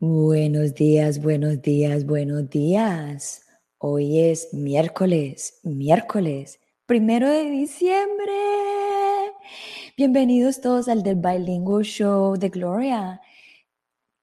Buenos días, buenos días, buenos días. Hoy es miércoles, miércoles, primero de diciembre. Bienvenidos todos al del Bilingual Show de Gloria,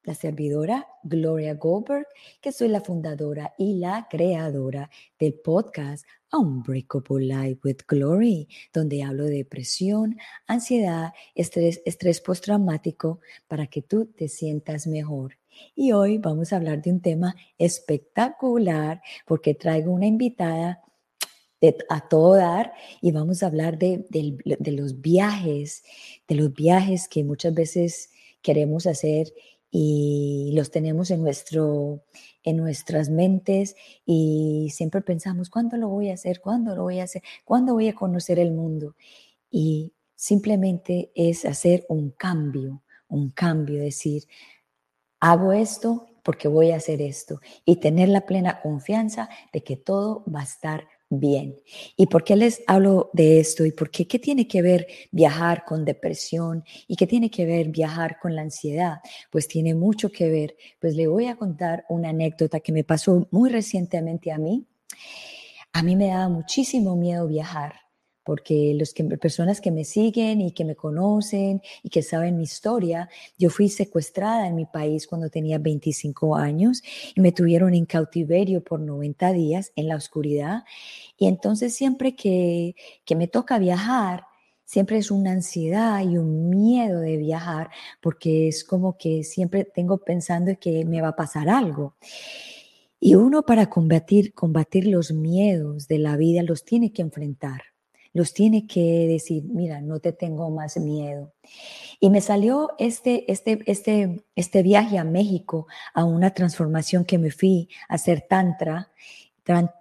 la servidora Gloria Goldberg, que soy la fundadora y la creadora del podcast Unbreakable Life with Glory, donde hablo de depresión, ansiedad, estrés, estrés postraumático para que tú te sientas mejor. Y hoy vamos a hablar de un tema espectacular porque traigo una invitada a todo dar y vamos a hablar de, los viajes, de los viajes que muchas veces queremos hacer y los tenemos en, nuestro, en nuestras mentes y siempre pensamos, ¿cuándo lo voy a hacer? ¿Cuándo lo voy a hacer? ¿Cuándo voy a conocer el mundo? Y simplemente es hacer un cambio, un cambio, decir, hago esto porque voy a hacer esto y tener la plena confianza de que todo va a estar bien. ¿Y por qué les hablo de esto? ¿Y por qué qué tiene que ver viajar con depresión? ¿Y qué tiene que ver viajar con la ansiedad? Pues tiene mucho que ver. Pues le voy a contar una anécdota que me pasó muy recientemente a mí. A mí me daba muchísimo miedo viajar porque las personas que me siguen y que me conocen y que saben mi historia, yo fui secuestrada en mi país cuando tenía 25 años y me tuvieron en cautiverio por 90 días en la oscuridad. Y entonces siempre que, que me toca viajar, siempre es una ansiedad y un miedo de viajar, porque es como que siempre tengo pensando que me va a pasar algo. Y uno para combatir, combatir los miedos de la vida los tiene que enfrentar los tiene que decir, mira, no te tengo más miedo. Y me salió este, este, este, este viaje a México, a una transformación que me fui a hacer tantra,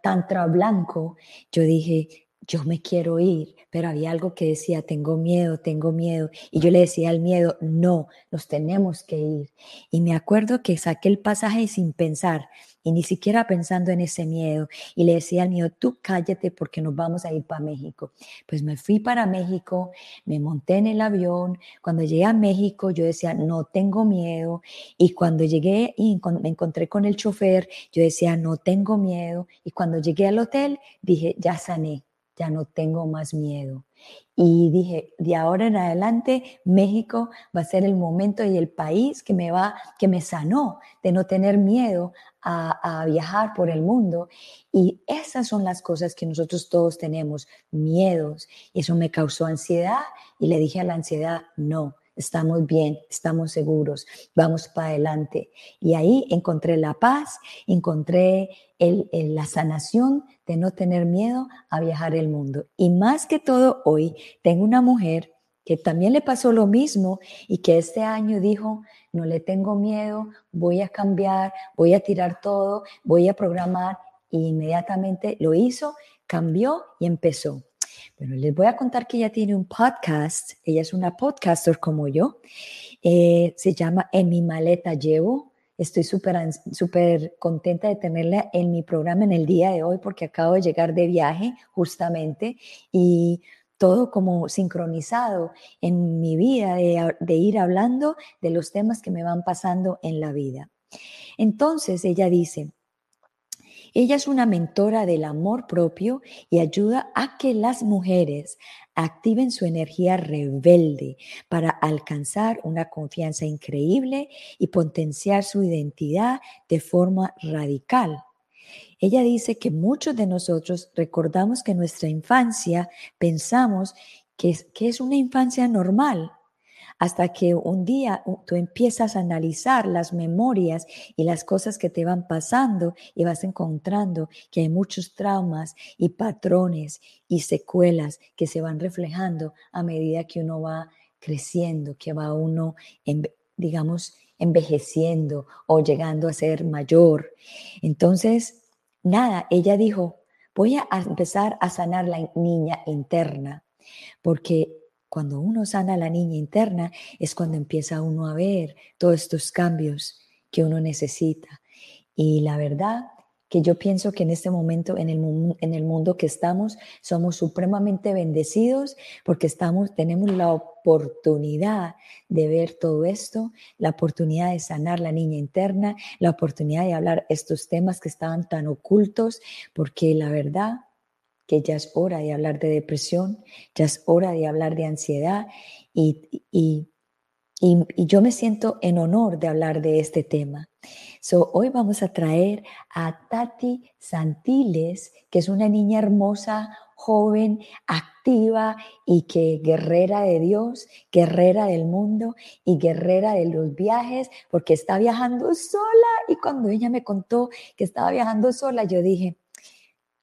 tantra blanco. Yo dije, yo me quiero ir, pero había algo que decía, tengo miedo, tengo miedo. Y yo le decía al miedo, no, nos tenemos que ir. Y me acuerdo que saqué el pasaje sin pensar y ni siquiera pensando en ese miedo. Y le decía al mío, tú cállate porque nos vamos a ir para México. Pues me fui para México, me monté en el avión. Cuando llegué a México, yo decía, no tengo miedo. Y cuando llegué y me encontré con el chofer, yo decía, no tengo miedo. Y cuando llegué al hotel, dije, ya sané, ya no tengo más miedo. Y dije, de ahora en adelante, México va a ser el momento y el país que me va, que me sanó de no tener miedo a, viajar por el mundo. Y esas son las cosas que nosotros todos tenemos, miedos. Y eso me causó ansiedad y le dije a la ansiedad, no, estamos bien, estamos seguros, vamos para adelante. Y ahí encontré la paz, encontré la sanación de no tener miedo a viajar el mundo. Y más que todo hoy, tengo una mujer que también le pasó lo mismo y que este año dijo, no le tengo miedo, voy a cambiar, voy a tirar todo, voy a programar e inmediatamente lo hizo, cambió y empezó. Bueno, les voy a contar que ella tiene un podcast, ella es una podcaster como yo, eh, se llama En mi maleta llevo. Estoy súper súper contenta de tenerla en mi programa en el día de hoy porque acabo de llegar de viaje justamente y todo como sincronizado en mi vida de, ir hablando de los temas que me van pasando en la vida. Entonces ella dice, ella es una mentora del amor propio y ayuda a que las mujeres activen su energía rebelde para alcanzar una confianza increíble y potenciar su identidad de forma radical. Ella dice que muchos de nosotros recordamos que nuestra infancia pensamos que es, que es una infancia normal, hasta que un día tú empiezas a analizar las memorias y las cosas que te van pasando y vas encontrando que hay muchos traumas y patrones y secuelas que se van reflejando a medida que uno va creciendo, que va uno, digamos, envejeciendo o llegando a ser mayor. Entonces, nada, ella dijo, voy a empezar a sanar la niña interna, porque cuando uno sana a la niña interna es cuando empieza uno a ver todos estos cambios que uno necesita. Y la verdad que yo pienso que en este momento, en el, en el mundo que estamos, somos supremamente bendecidos porque estamos, tenemos la oportunidad de ver todo esto, la oportunidad de sanar la niña interna, la oportunidad de hablar estos temas que estaban tan ocultos, porque la verdad que ya es hora de hablar de depresión, ya es hora de hablar de ansiedad y, y, y, yo me siento en honor de hablar de este tema. So, hoy vamos a traer a Tati Santiles, que es una niña hermosa, joven, activa y que guerrera de Dios, guerrera del mundo y guerrera de los viajes, porque está viajando sola. Y cuando ella me contó que estaba viajando sola, yo dije,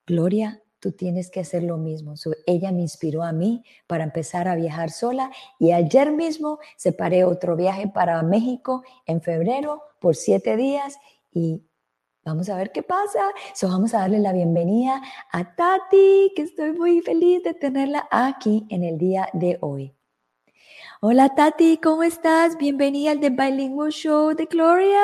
Gloria, tú tienes que hacer lo mismo. ella me inspiró a mí para empezar a viajar sola y ayer mismo separé otro viaje para México en febrero por siete días y vamos a ver qué pasa. So, vamos a darle la bienvenida a Tati, que estoy muy feliz de tenerla aquí en el día de hoy. Hola Tati, ¿cómo estás? Bienvenida al The Bilingual Show de Gloria.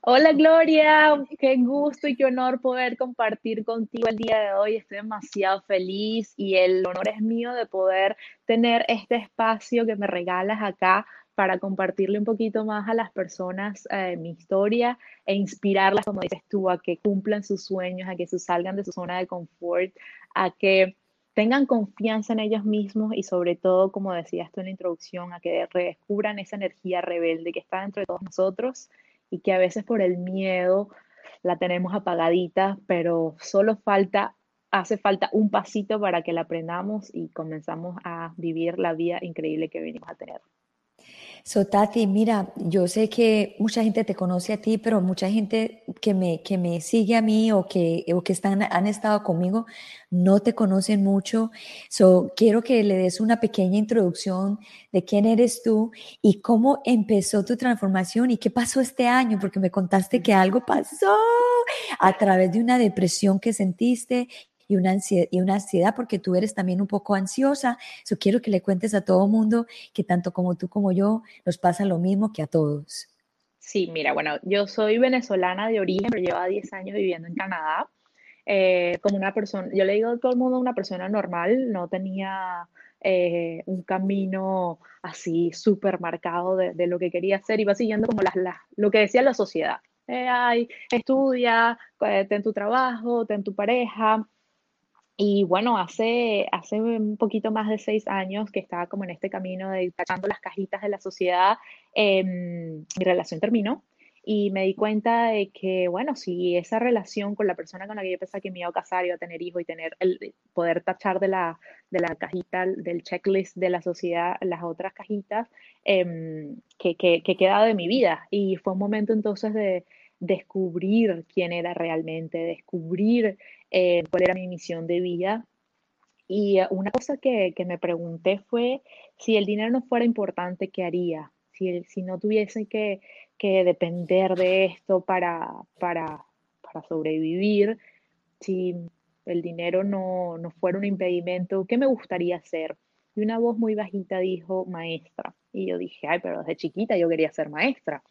Hola Gloria, qué gusto y qué honor poder compartir contigo el día de hoy. Estoy demasiado feliz y el honor es mío de poder tener este espacio que me regalas acá para compartirle un poquito más a las personas eh, mi historia e inspirarlas, como dices tú, a que cumplan sus sueños, a que se salgan de su zona de confort, a que tengan confianza en ellos mismos y sobre todo, como decías tú en la introducción, a que redescubran esa energía rebelde que está dentro de todos nosotros y que a veces por el miedo la tenemos apagadita, pero solo falta, hace falta un pasito para que la aprendamos y comenzamos a vivir la vida increíble que venimos a tener. So, Tati, mira, yo sé que mucha gente te conoce a ti, pero mucha gente que me, que me sigue a mí o que, o que están, han estado conmigo no te conocen mucho. So, quiero que le des una pequeña introducción de quién eres tú y cómo empezó tu transformación y qué pasó este año, porque me contaste que algo pasó a través de una depresión que sentiste y una, ansiedad, y una ansiedad porque tú eres también un poco ansiosa. Yo quiero que le cuentes a todo mundo que tanto como tú como yo nos pasa lo mismo que a todos. Sí, mira, bueno, yo soy venezolana de origen, pero llevo 10 años viviendo en Canadá. Eh, como una persona, yo le digo a todo el mundo una persona normal, no tenía eh, un camino así súper marcado de, de, lo que quería hacer, iba siguiendo como las, lo que decía la sociedad. Eh, ay, estudia, ten tu trabajo, ten tu pareja, y bueno, hace, hace un poquito más de seis años que estaba como en este camino de tachando las cajitas de la sociedad, em, mi relación terminó y me di cuenta de que, bueno, si esa relación con la persona con la que yo pensaba que me iba a casar, iba a tener hijos y tener el poder tachar de la, de la cajita, del checklist de la sociedad, las otras cajitas, em, que, que, que quedaba de mi vida. Y fue un momento entonces de descubrir quién era realmente, descubrir eh, cuál era mi misión de vida. Y eh, una cosa que, me pregunté fue si el dinero no fuera importante, ¿qué haría? Si, si no tuviese que, depender de esto para, para, sobrevivir, si el dinero no, no fuera un impedimento, ¿qué me gustaría hacer? Y una voz muy bajita dijo, maestra. Y yo dije, ay, pero desde chiquita yo quería ser maestra.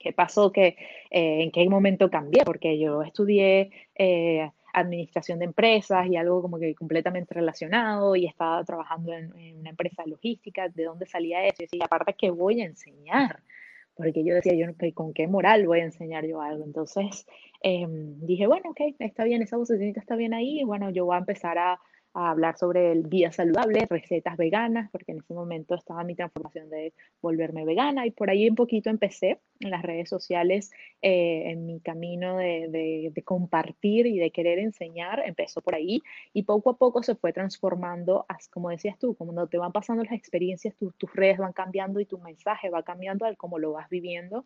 ¿Qué pasó? que eh, ¿En qué momento cambié? Porque yo estudié administración de empresas y algo como que completamente relacionado y estaba trabajando en, una empresa logística, ¿de dónde salía eso? Y aparte, ¿qué voy a enseñar? Porque yo decía, yo con qué moral voy a enseñar yo algo. Entonces em, dije, bueno, ok, está bien, esa vocecita está bien ahí, bueno, yo voy a empezar a, a hablar sobre el vida saludable, recetas veganas, porque en ese momento estaba mi transformación de volverme vegana y por ahí un poquito empecé en las redes sociales, eh, en mi camino de, de, compartir y de querer enseñar, empezó por ahí y poco a poco se fue transformando, como decías tú, cuando te van pasando las experiencias, tus redes van cambiando y tu mensaje va cambiando al cómo lo vas viviendo.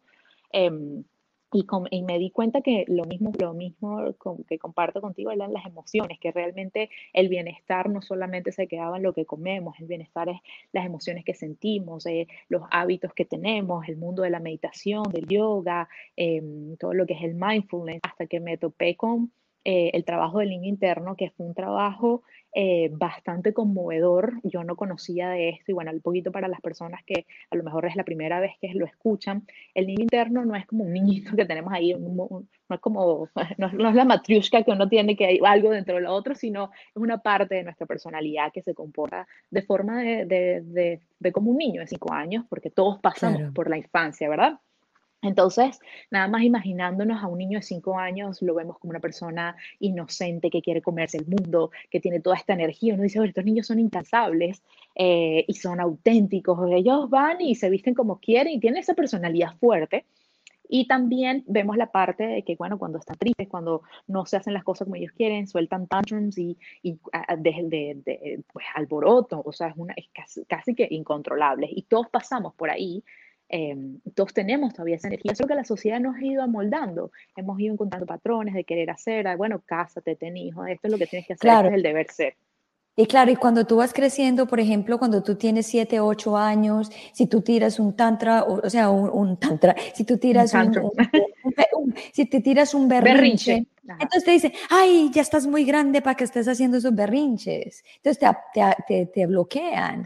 Em, y, me di cuenta que lo mismo, lo mismo que comparto contigo eran las emociones, que realmente el bienestar no solamente se quedaba en lo que comemos, el bienestar es las emociones que sentimos, eh, los hábitos que tenemos, el mundo de la meditación, del yoga, em, todo lo que es el mindfulness, hasta que me topé con eh, el trabajo del niño interno, que fue un trabajo eh, bastante conmovedor. Yo no conocía de esto y bueno, un poquito para las personas que a lo mejor es la primera vez que lo escuchan, el niño interno no es como un niñito que tenemos ahí, no es como, no, es la matriushka que uno tiene que hay algo dentro de lo otro, sino es una parte de nuestra personalidad que se comporta de forma de, de, de, como un niño de cinco años, porque todos pasamos por la infancia, ¿verdad? Entonces, nada más imaginándonos a un niño de cinco años, lo vemos como una persona inocente que quiere comerse el mundo, que tiene toda esta energía. Uno dice, estos niños son incansables eh, y son auténticos. Ellos van y se visten como quieren y tienen esa personalidad fuerte. Y también vemos la parte de que, bueno, cuando están tristes, cuando no se hacen las cosas como ellos quieren, sueltan tantrums y, y de, de, pues, alboroto, o sea, es, una, es casi, casi que incontrolable. Y todos pasamos por ahí Em, todos tenemos todavía esa energía, solo que la sociedad nos ha ido amoldando, hemos ido encontrando patrones de querer hacer, ah, bueno, cásate, ten hijos, esto es lo que tienes que hacer, claro. es el deber ser. Y claro, y cuando tú vas creciendo, por ejemplo, cuando tú tienes 7, 8 años, si tú tiras un tantra, o, sea, un, tantra, si tú tiras un, si te tiras un berrinche, entonces te dicen, ay, ya estás muy grande para que estés haciendo esos berrinches. Entonces te, te, te, bloquean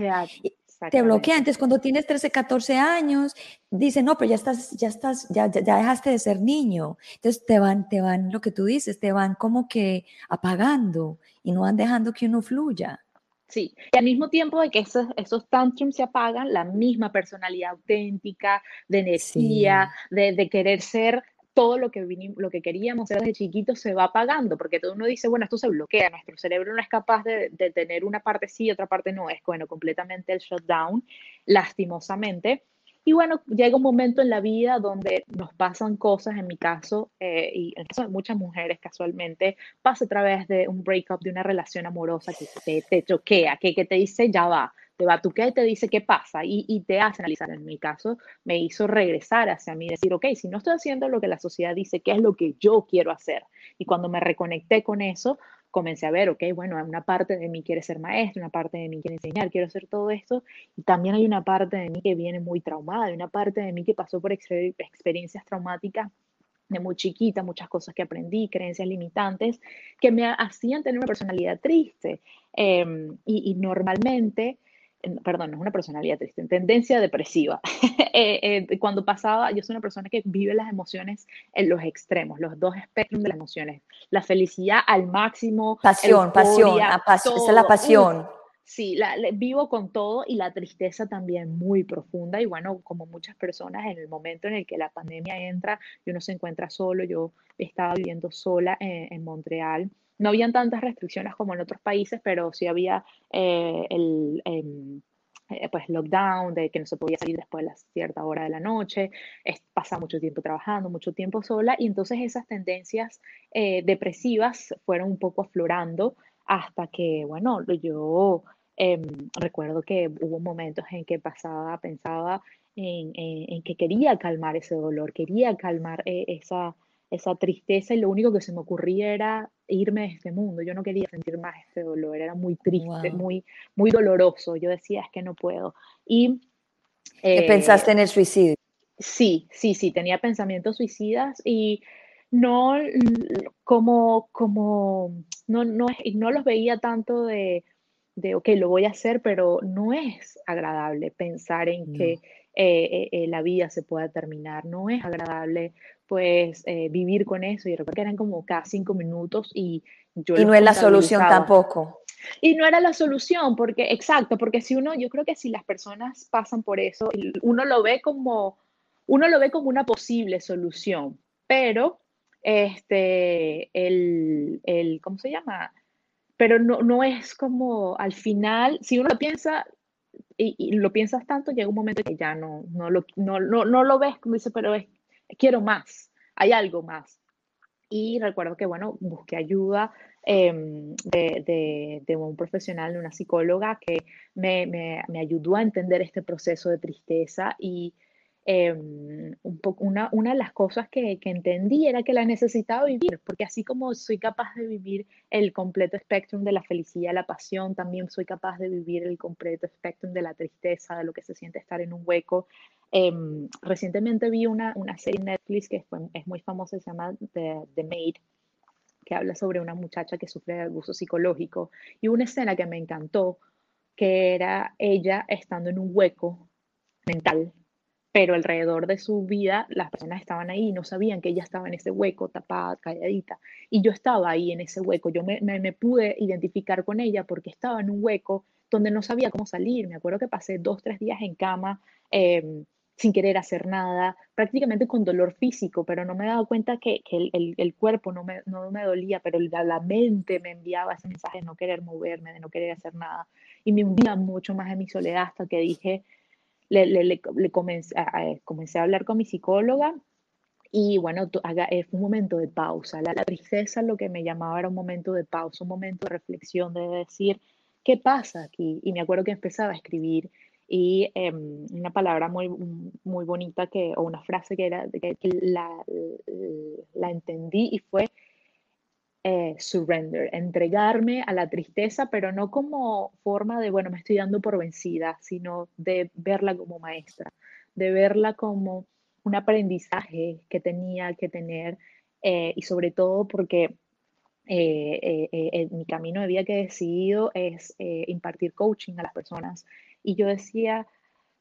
te bloquea. Entonces, cuando tienes 13, 14 años, dicen, no, pero ya estás, ya estás, ya, ya, dejaste de ser niño. Entonces, te van, te van, lo que tú dices, te van como que apagando y no van dejando que uno fluya. Sí, y al mismo tiempo de que esos, esos tantrums se apagan, la misma personalidad auténtica, de energía, de, de, querer ser todo lo que, vinimos, lo que queríamos ser desde chiquitos se va apagando, porque todo uno dice, bueno, esto se bloquea, nuestro cerebro no es capaz de, de tener una parte sí y otra parte no, es bueno, completamente el shutdown, lastimosamente. Y bueno, llega un momento en la vida donde nos pasan cosas, en mi caso, eh, y en el caso de muchas mujeres casualmente, pasa a través de un breakup, de una relación amorosa que te, te choquea, que, que te dice, ya va, te va tu qué, te dice qué pasa y, y, te hace analizar. En mi caso, me hizo regresar hacia mí, decir, ok, si no estoy haciendo lo que la sociedad dice, ¿qué es lo que yo quiero hacer? Y cuando me reconecté con eso, comencé a ver, ok, bueno, una parte de mí quiere ser maestro, una parte de mí quiere enseñar, quiero hacer todo esto, y también hay una parte de mí que viene muy traumada, hay una parte de mí que pasó por experiencias traumáticas de muy chiquita, muchas cosas que aprendí, creencias limitantes, que me hacían tener una personalidad triste. Em, y, y, normalmente perdón, no es una personalidad triste, tendencia depresiva. Eh, eh, cuando pasaba, yo soy una persona que vive las emociones en los extremos, los dos espectros de las emociones. La felicidad al máximo. Pasión, pasión, esa es la pasión. sí, la, vivo con todo y la tristeza también muy profunda. Y bueno, como muchas personas, en el momento en el que la pandemia entra y uno se encuentra solo, yo estaba viviendo sola en, en Montreal no habían tantas restricciones como en otros países, pero sí había eh, el em, eh, pues lockdown, de que no se podía salir después de la cierta hora de la noche, pasaba mucho tiempo trabajando, mucho tiempo sola, y entonces esas tendencias eh, depresivas fueron un poco aflorando hasta que, bueno, yo em, recuerdo que hubo momentos en que pasaba, pensaba en, en, que quería calmar ese dolor, quería calmar esa esa tristeza y lo único que se me ocurría era irme de este mundo. Yo no quería sentir más ese dolor, era muy triste, muy, muy doloroso. Yo decía, es que no puedo. Y... Eh, ¿Pensaste en el suicidio? Sí, sí, sí, tenía pensamientos suicidas y no como, como, no, no, no los veía tanto de, de, ok, lo voy a hacer, pero no es agradable pensar en que eh, eh, la vida se pueda terminar, no es agradable pues eh, vivir con eso. Y recuerdo que eran como cada cinco minutos y yo... Y no es la solución tampoco. Y no era la solución, porque, exacto, porque si uno, yo creo que si las personas pasan por eso, uno lo ve como, uno lo ve como una posible solución, pero, este, el, el ¿cómo se llama? Pero no, no es como, al final, si uno lo piensa, y, lo piensas tanto, llega un momento que ya no, no, lo, no, no, no lo ves como dice, pero es, quiero más, hay algo más. Y recuerdo que, bueno, busqué ayuda em, de, de, un profesional, de una psicóloga que me, me, me, ayudó a entender este proceso de tristeza y Em, un una, una, de las cosas que, que, entendí era que la necesitaba vivir, porque así como soy capaz de vivir el completo espectro de la felicidad, la pasión, también soy capaz de vivir el completo espectro de la tristeza, de lo que se siente estar en un hueco. Em, recientemente vi una, una, serie en Netflix que es, es muy famosa, se llama The, The Maid, que habla sobre una muchacha que sufre de abuso psicológico. Y una escena que me encantó, que era ella estando en un hueco mental, pero alrededor de su vida las personas estaban ahí no sabían que ella estaba en ese hueco, tapada, calladita. Y yo estaba ahí en ese hueco, yo me, me, pude identificar con ella porque estaba en un hueco donde no sabía cómo salir. Me acuerdo que pasé dos, tres días en cama. Em, sin querer hacer nada, prácticamente con dolor físico, pero no me daba cuenta que, que el, el, cuerpo no me, no me, dolía, pero la, la, mente me enviaba ese mensaje de no querer moverme, de no querer hacer nada. Y me hundía mucho más en mi soledad hasta que dije, le, le, le comencé, a, comencé, a, hablar con mi psicóloga y bueno, eh, fue un momento de pausa. La, la tristeza lo que me llamaba era un momento de pausa, un momento de reflexión, de decir, ¿qué pasa aquí? Y me acuerdo que empezaba a escribir y em, una palabra muy, muy bonita que, o una frase que, era, que, la, la, entendí y fue eh, surrender, entregarme a la tristeza, pero no como forma de, bueno, me estoy dando por vencida, sino de verla como maestra, de verla como un aprendizaje que tenía que tener eh, y sobre todo porque eh, mi camino de vida que he decidido es impartir coaching a las personas. Y yo decía,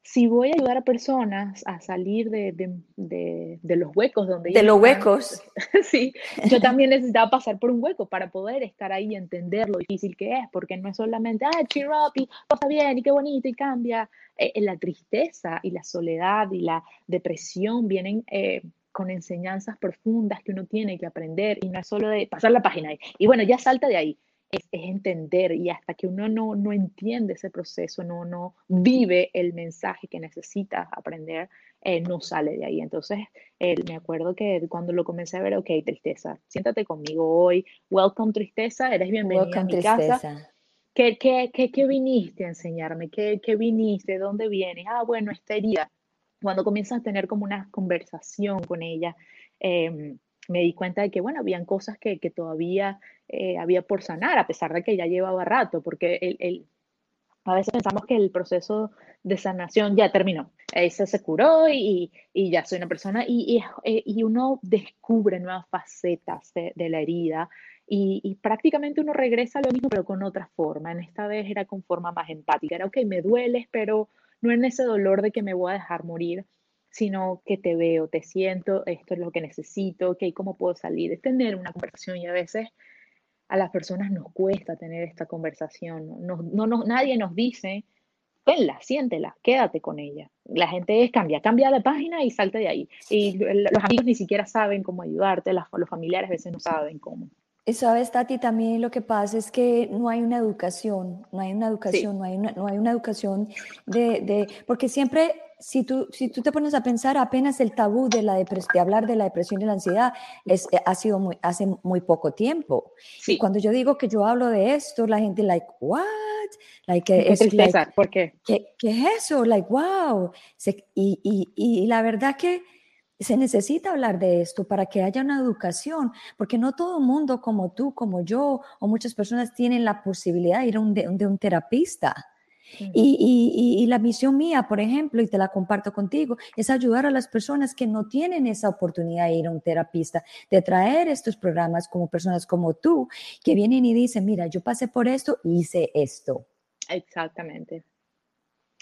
si voy a ayudar a personas a salir de, de, de, los huecos donde... De los huecos. sí, yo también necesitaba pasar por un hueco para poder estar ahí y entender lo difícil que es, porque no es solamente, ah, cheer up y pasa bien y qué bonito y cambia. Eh, eh, la tristeza y la soledad y la depresión vienen... Eh, con enseñanzas profundas que uno tiene que aprender y no es solo de pasar la página y, y bueno, ya salta de ahí es, entender y hasta que uno no, no entiende ese proceso, no, no vive el mensaje que necesita aprender, eh, no sale de ahí. Entonces, eh, me acuerdo que cuando lo comencé a ver, ok, tristeza, siéntate conmigo hoy, welcome tristeza, eres bienvenida a mi casa. ¿Qué, qué, qué, qué viniste a enseñarme? ¿Qué, ¿Qué viniste? ¿Dónde vienes? Ah, bueno, esta herida. Cuando comienzas a tener como una conversación con ella, eh, me di cuenta de que, bueno, habían cosas que, que todavía eh, había por sanar, a pesar de que ya llevaba rato, porque el, el, a veces pensamos que el proceso de sanación ya terminó, ese se curó y, y, ya soy una persona, y, y, y, uno descubre nuevas facetas de, de la herida. Y, prácticamente uno regresa a lo mismo, pero con otra forma. En esta vez era con forma más empática. Era, ok, me dueles, pero no en ese dolor de que me voy a dejar morir, sino que te veo, te siento, esto es lo que necesito, ok, ¿cómo puedo salir? Es tener una conversación y a veces a las personas nos cuesta tener esta conversación. No, no, nadie nos dice, tenla, siéntela, quédate con ella. La gente es cambia, cambia de página y salte de ahí. Y los amigos ni siquiera saben cómo ayudarte, los familiares a veces no saben cómo. Y sabes, Tati, también lo que pasa es que no hay una educación, no hay una educación, no, hay una, no hay una educación de, de, porque siempre si tú, si tú te pones a pensar, apenas el tabú de, la de hablar de la depresión y la ansiedad es, eh, ha sido muy, hace muy poco tiempo. Y cuando yo digo que yo hablo de esto, la gente, like, what? Like, ¿Qué es, tristeza? ¿Por qué? qué? ¿Qué es eso? Like, wow. y, y, y la verdad que se necesita hablar de esto para que haya una educación, porque no todo el mundo como tú, como yo, o muchas personas tienen la posibilidad de ir a un, de un terapista y, la misión mía, por ejemplo, y te la comparto contigo, es ayudar a las personas que no tienen esa oportunidad de ir a un terapista, de traer estos programas como personas como tú, que vienen y dicen, mira, yo pasé por esto y hice esto. Exactamente.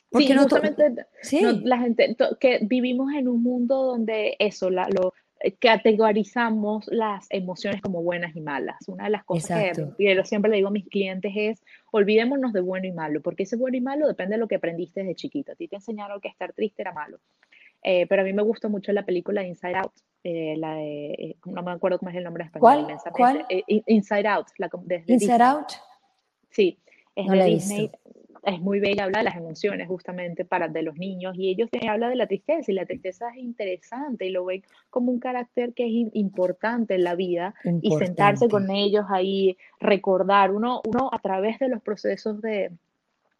Porque sí, no justamente ¿Sí? la gente que vivimos en un mundo donde eso, la, lo, categorizamos las emociones como buenas y malas. Una de las cosas que yo siempre le digo a mis clientes es, olvidémonos de bueno y malo, porque ese bueno y malo depende de lo que aprendiste desde chiquito. A ti te enseñaron que estar triste era malo. Eh, pero a mí me gusta mucho la película Inside Out, eh, la de, no me acuerdo cómo es el nombre en español. ¿Cuál? Inside Out. La, Inside Out. Sí, es de Disney es muy bella, habla de las emociones justamente para de los niños y ellos te habla de la tristeza y la tristeza es interesante y lo ven como un carácter que es importante en la vida y sentarse con ellos ahí, recordar, uno, uno a través de los procesos de,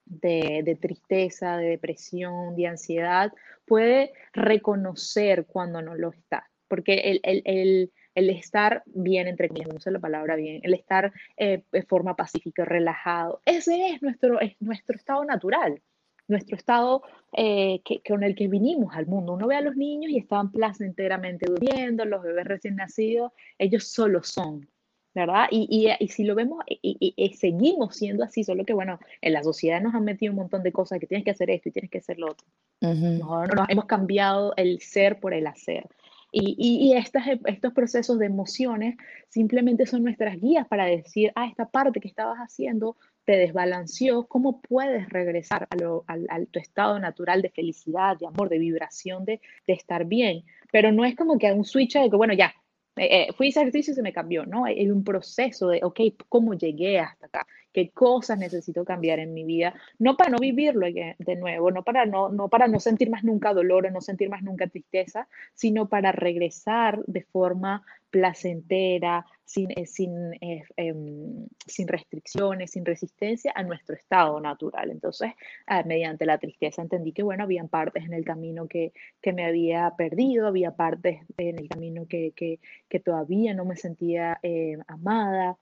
de, tristeza, de depresión, de ansiedad, puede reconocer cuando no lo está, porque el, el, el el estar bien, entre comillas, no sé la palabra bien, el estar eh, de forma pacífica, relajado, ese es nuestro, es nuestro estado natural, nuestro estado eh, que, con el que vinimos al mundo. Uno ve a los niños y están placenteramente durmiendo, los bebés recién nacidos, ellos solo son. ¿verdad? Y, y, si lo vemos, y, seguimos siendo así, solo que, bueno, en la sociedad nos han metido un montón de cosas que tienes que hacer esto y tienes que hacer lo otro. nos hemos cambiado el ser por el hacer. Y, estas, estos procesos de emociones simplemente son nuestras guías para decir, ah, esta parte que estabas haciendo te desbalanceó, ¿cómo puedes regresar a, lo, tu estado natural de felicidad, de amor, de vibración, de, de estar bien? Pero no es como que un switch de que, bueno, ya, eh, fui a ejercicio y se me cambió, ¿no? Hay, un proceso de, ok, ¿cómo llegué hasta acá? ¿Qué cosas necesito cambiar en mi vida? No para no vivirlo de nuevo, no para no, no para no sentir más nunca dolor o no sentir más nunca tristeza, sino para regresar de forma placentera, sin, eh, sin, eh, em, sin restricciones, sin resistencia a nuestro estado natural. Entonces, ah, mediante la tristeza entendí que, bueno, habían partes en el camino que, que me había perdido, había partes en el camino que, que, que todavía no me sentía eh, amada.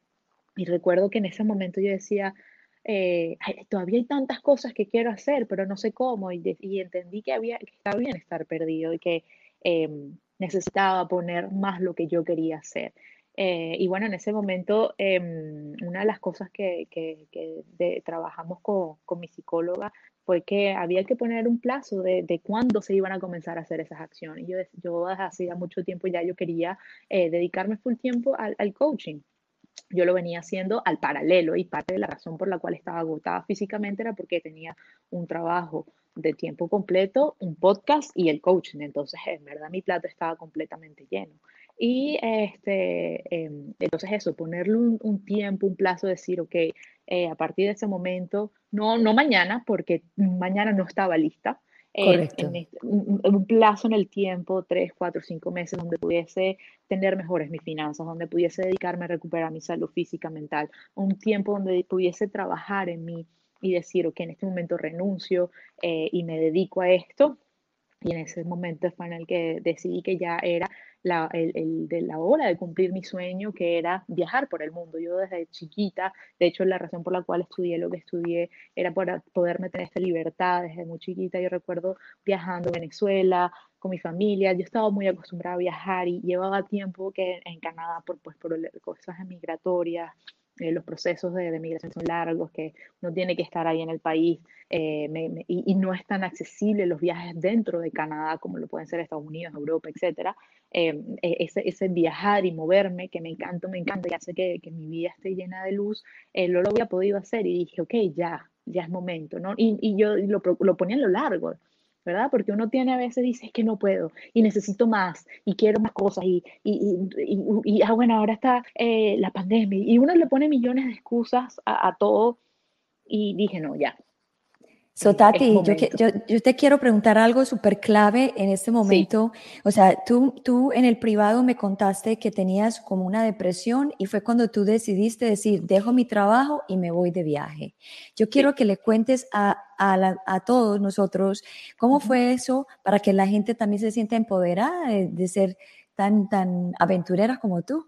Y recuerdo que en ese momento yo decía, todavía hay tantas cosas que quiero hacer, pero no sé cómo, y, y entendí que, había, que estaba bien estar perdido y que em, necesitaba poner más lo que yo quería hacer. Eh, y bueno, en ese momento, em, una de las cosas que, que, trabajamos con, con, mi psicóloga fue que había que poner un plazo de, de, cuándo se iban a comenzar a hacer esas acciones. Yo, yo hacía mucho tiempo ya yo quería eh, dedicarme full tiempo al, al coaching yo lo venía haciendo al paralelo y parte de la razón por la cual estaba agotada físicamente era porque tenía un trabajo de tiempo completo, un podcast y el coaching. Entonces, en verdad, mi plato estaba completamente lleno. Y este, em, entonces eso, ponerle un, tiempo, un plazo, decir, ok, eh, a partir de ese momento, no, no mañana, porque mañana no estaba lista, eh, en, este, un, plazo en el tiempo, tres, cuatro, cinco meses, donde pudiese tener mejores mis finanzas, donde pudiese dedicarme a recuperar mi salud física, mental, un tiempo donde pudiese trabajar en mí y decir, ok, en este momento renuncio eh, y me dedico a esto. Y en ese momento fue en el que decidí que ya era la, el, de la hora de cumplir mi sueño, que era viajar por el mundo. Yo desde chiquita, de hecho la razón por la cual estudié lo que estudié era para poderme tener esta libertad desde muy chiquita. Yo recuerdo viajando a Venezuela con mi familia, yo estaba muy acostumbrada a viajar y llevaba tiempo que en Canadá por, pues, por cosas migratorias, eh, los procesos de, migración son largos, que uno tiene que estar ahí en el país eh, y, no es tan accesible los viajes dentro de Canadá como lo pueden ser Estados Unidos, Europa, etc. Eh, e, ese, ese, viajar y moverme, que me encanta, me encanta y hace que, que mi vida esté llena de luz, no lo había podido hacer y dije, ok, ya, ya es momento, ¿no? Y, y yo lo, lo ponía a lo largo. ¿Verdad? Porque uno tiene a veces, dice, es que no puedo y necesito más y quiero más cosas y, y, y, y ah, bueno, ahora está eh, la pandemia y uno le pone millones de excusas a, a todo y dije, no, ya, So, Tati, yo, yo, yo, te quiero preguntar algo súper clave en este momento. O sea, tú, tú en el privado me contaste que tenías como una depresión y fue cuando tú decidiste decir, dejo mi trabajo y me voy de viaje. Yo quiero que le cuentes a, a, a todos nosotros cómo fue eso para que la gente también se sienta empoderada de, de ser tan, tan aventurera como tú.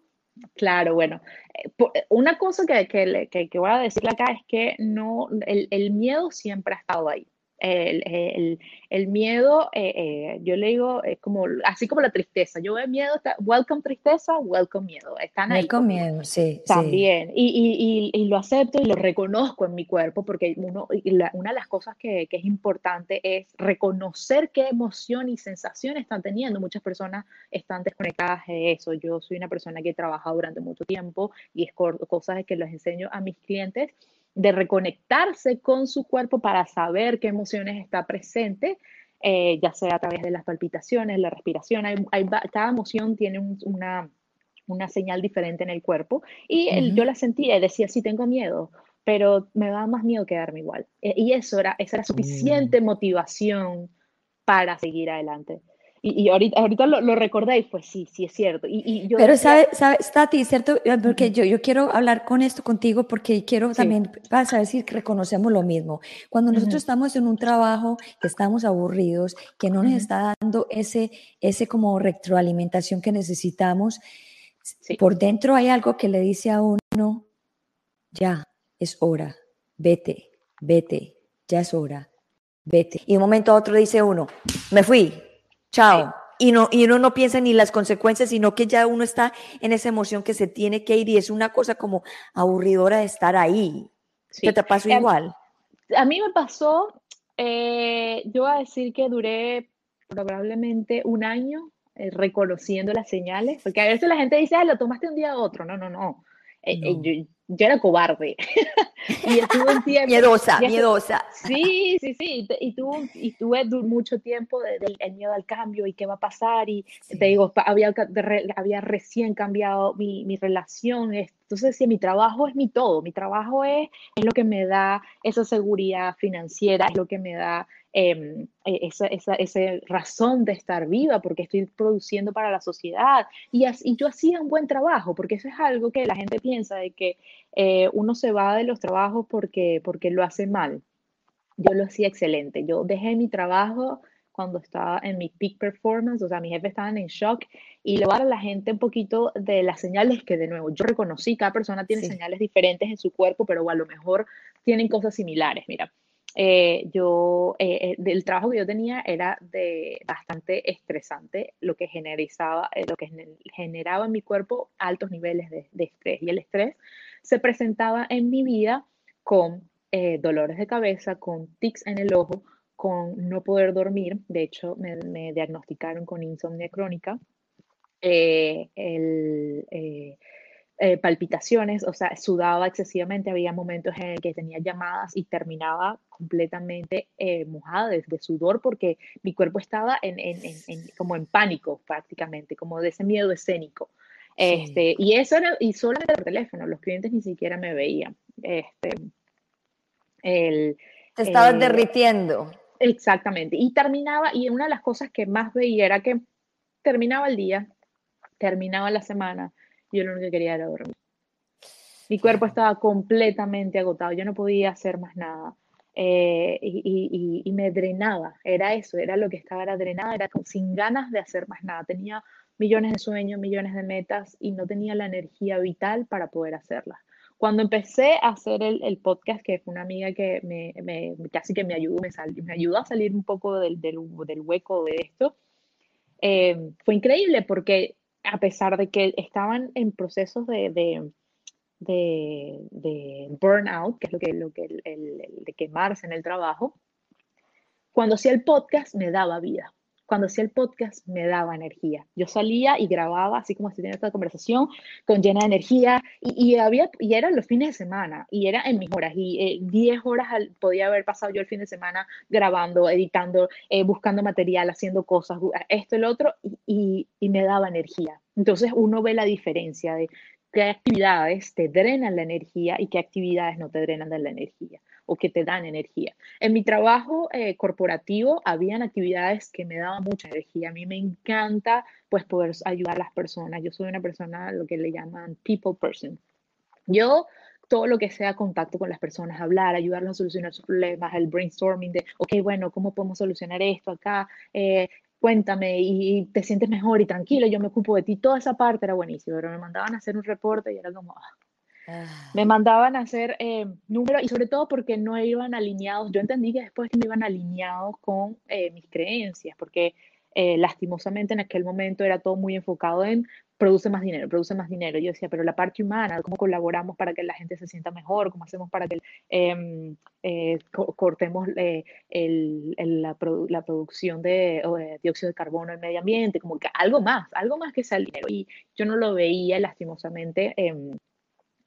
Claro, bueno, eh, eh, una cosa que, que, que, voy a decirle acá es que no, el, el miedo siempre ha estado ahí. El, el, el miedo, eh, eh, yo le digo, es como, así como la tristeza. Yo veo miedo, welcome tristeza, welcome miedo. Están ahí. Welcome miedo, sí. También. Y, y, y, lo acepto y lo reconozco en mi cuerpo, porque uno, una de las cosas que, que, es importante es reconocer qué emoción y sensación están teniendo. Muchas personas están desconectadas de eso. Yo soy una persona que he trabajado durante mucho tiempo y es cosas que les enseño a mis clientes de reconectarse con su cuerpo para saber qué emociones está presente, eh, ya sea a través de las palpitaciones, la respiración. cada emoción tiene una, una, señal diferente en el cuerpo y yo la sentía y decía, sí, tengo miedo, pero me da más miedo quedarme igual. E, y eso era, esa era suficiente motivación para seguir adelante. Y, ahorita, ahorita lo, lo, recordé y pues sí, sí es cierto. Y, Pero sabe, sabe, Stati, ¿cierto? Eh, porque yo, yo quiero hablar con esto contigo porque quiero también, vas a decir que reconocemos lo mismo. Cuando nosotros estamos en un trabajo que estamos aburridos, que no nos está dando ese, ese como retroalimentación que necesitamos, por dentro hay algo que le dice a uno, ya, es hora, vete, vete, ya es hora, vete. Y de un momento a otro dice uno, me fui, Chao. y, no, y uno no piensa ni las consecuencias, sino que ya uno está en esa emoción que se tiene que ir y es una cosa como aburridora de estar ahí. ¿Qué te pasó em, igual? A mí me pasó, eh, yo voy a decir que duré probablemente un año eh, reconociendo las señales, porque a veces la gente dice, ah, lo tomaste un día a otro. No, no, no. Eh, yo, yo, era cobarde. y estuve un tiempo. Miedosa, miedosa. Sí, sí, sí. Y, tuve, y tuve mucho tiempo del de, miedo al cambio y qué va a pasar. Y te digo, había, había recién cambiado mi, mi relación. Entonces, sí, mi trabajo es mi todo. Mi trabajo es, es lo que me da esa seguridad financiera, es lo que me da Em, e, esa, esa, esa, razón de estar viva, porque estoy produciendo para la sociedad. Y, así, yo hacía un buen trabajo, porque eso es algo que la gente piensa de que eh, uno se va de los trabajos porque, porque lo hace mal. Yo lo hacía excelente. Yo dejé mi trabajo cuando estaba en mi peak performance, o sea, mis jefes estaban en shock y le voy a dar a la gente un poquito de las señales que de nuevo yo reconocí, cada persona tiene señales diferentes en su cuerpo, pero a lo mejor tienen cosas similares. Mira, eh, yo, eh, eh el trabajo que yo tenía era de bastante estresante, lo que generaba, eh, lo que generaba en mi cuerpo altos niveles de, estrés. Y el estrés se presentaba en mi vida con dolores de cabeza, con tics en el ojo, con no poder dormir. De hecho, me, me diagnosticaron con insomnia crónica. el, eh, palpitaciones, o sea, sudaba excesivamente, había momentos en el que tenía llamadas y terminaba completamente eh, mojada de, sudor porque mi cuerpo estaba en, en, en, como en pánico prácticamente, como de ese miedo escénico. Este, y eso era, y solamente por teléfono, los clientes ni siquiera me veían. Este, el, Te estabas eh, derritiendo. Exactamente. Y terminaba, y una de las cosas que más veía era que terminaba el día, terminaba la semana, yo lo único que quería era dormir. Mi cuerpo estaba completamente agotado, yo no podía hacer más nada. Eh, y, me drenaba, era eso, era lo que estaba, era drenada, era sin ganas de hacer más nada. Tenía millones de sueños, millones de metas y no tenía la energía vital para poder hacerlas. Cuando empecé a hacer el, podcast, que fue una amiga que me, casi que me ayudó, me, me, ayudó a salir un poco del, del, hueco de esto, eh, fue increíble porque a pesar de que estaban en procesos de, de, de, burnout, que es lo que, lo que el, de quemarse en el trabajo, cuando hacía el podcast me daba vida cuando hacía el podcast me daba energía. Yo salía y grababa, así como estoy teniendo esta conversación, con llena de energía y, había, y eran los fines de semana y era en mis horas y 10 eh, horas podía haber pasado yo el fin de semana grabando, editando, eh, buscando material, haciendo cosas, esto, el otro y, y me daba energía. Entonces uno ve la diferencia de qué actividades te drenan la energía y qué actividades no te drenan de la energía o que te dan energía. En mi trabajo eh, corporativo habían actividades que me daban mucha energía. A mí me encanta pues poder ayudar a las personas. Yo soy una persona, lo que le llaman people person. Yo todo lo que sea contacto con las personas, hablar, ayudarlos a solucionar sus problemas, el brainstorming de, ok, bueno, ¿cómo podemos solucionar esto acá? Eh, cuéntame y, te sientes mejor y tranquilo, yo me ocupo de ti. Toda esa parte era buenísima, pero me mandaban a hacer un reporte y era como, ah, Ah. Me mandaban a hacer eh, números y sobre todo porque no iban alineados. Yo entendí que después no iban alineados con eh, mis creencias, porque eh, lastimosamente en aquel momento era todo muy enfocado en produce más dinero, produce más dinero. Yo decía, pero la parte humana, ¿cómo colaboramos para que la gente se sienta mejor? ¿Cómo hacemos para que em, cortemos el, la, la, producción de, dióxido de carbono en el medio ambiente? Como que algo más, algo más que ese dinero. Y yo no lo veía lastimosamente. Em,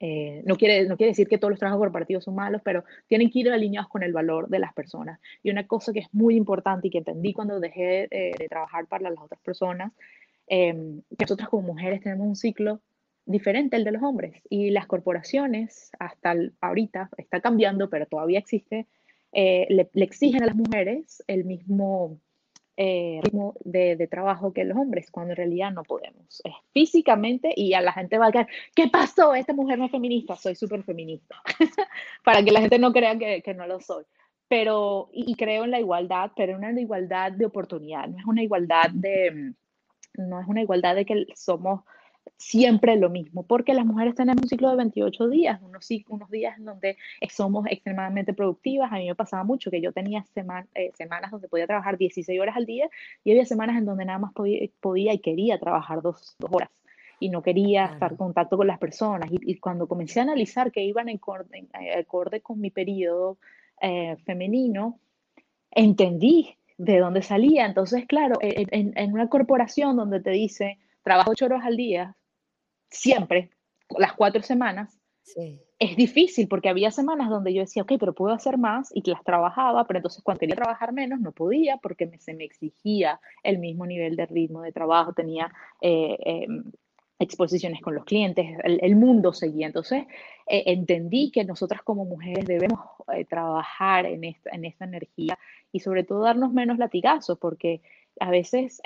eh, no, quiere, no quiere decir que todos los trabajos corporativos son malos, pero tienen que ir alineados con el valor de las personas. Y una cosa que es muy importante y que entendí cuando dejé de trabajar para las otras personas, em, que nosotras como mujeres tenemos un ciclo diferente al de los hombres. Y las corporaciones, hasta ahorita, está cambiando, pero todavía existe, eh, le, le, exigen a las mujeres el mismo eh, ritmo de, trabajo que los hombres, cuando en realidad no podemos. Es físicamente y a la gente va a quedar, ¿qué pasó? Esta mujer no es feminista, soy súper feminista, para que la gente no crea que, que no lo soy. Pero, y, creo en la igualdad, pero una igualdad de oportunidad, no es una igualdad de, no es una igualdad de que somos siempre lo mismo, porque las mujeres tenemos un ciclo de 28 días, unos, unos días en donde somos extremadamente productivas. A mí me pasaba mucho que yo tenía eh, semanas donde podía trabajar 16 horas al día y había semanas en donde nada más podía, y quería trabajar dos, horas y no quería estar en contacto con las personas. Y, cuando comencé a analizar que iban en acorde, con mi periodo eh, femenino, entendí de dónde salía. Entonces, claro, en, en una corporación donde te dice, trabajo ocho horas al día, siempre, las cuatro semanas, es difícil porque había semanas donde yo decía, ok, pero puedo hacer más y las trabajaba, pero entonces cuando quería trabajar menos no podía porque se me exigía el mismo nivel de ritmo de trabajo, tenía eh, em, exposiciones con los clientes, el, mundo seguía. Entonces eh, entendí que nosotras como mujeres debemos eh, trabajar en esta, en esta energía y sobre todo darnos menos latigazos porque a veces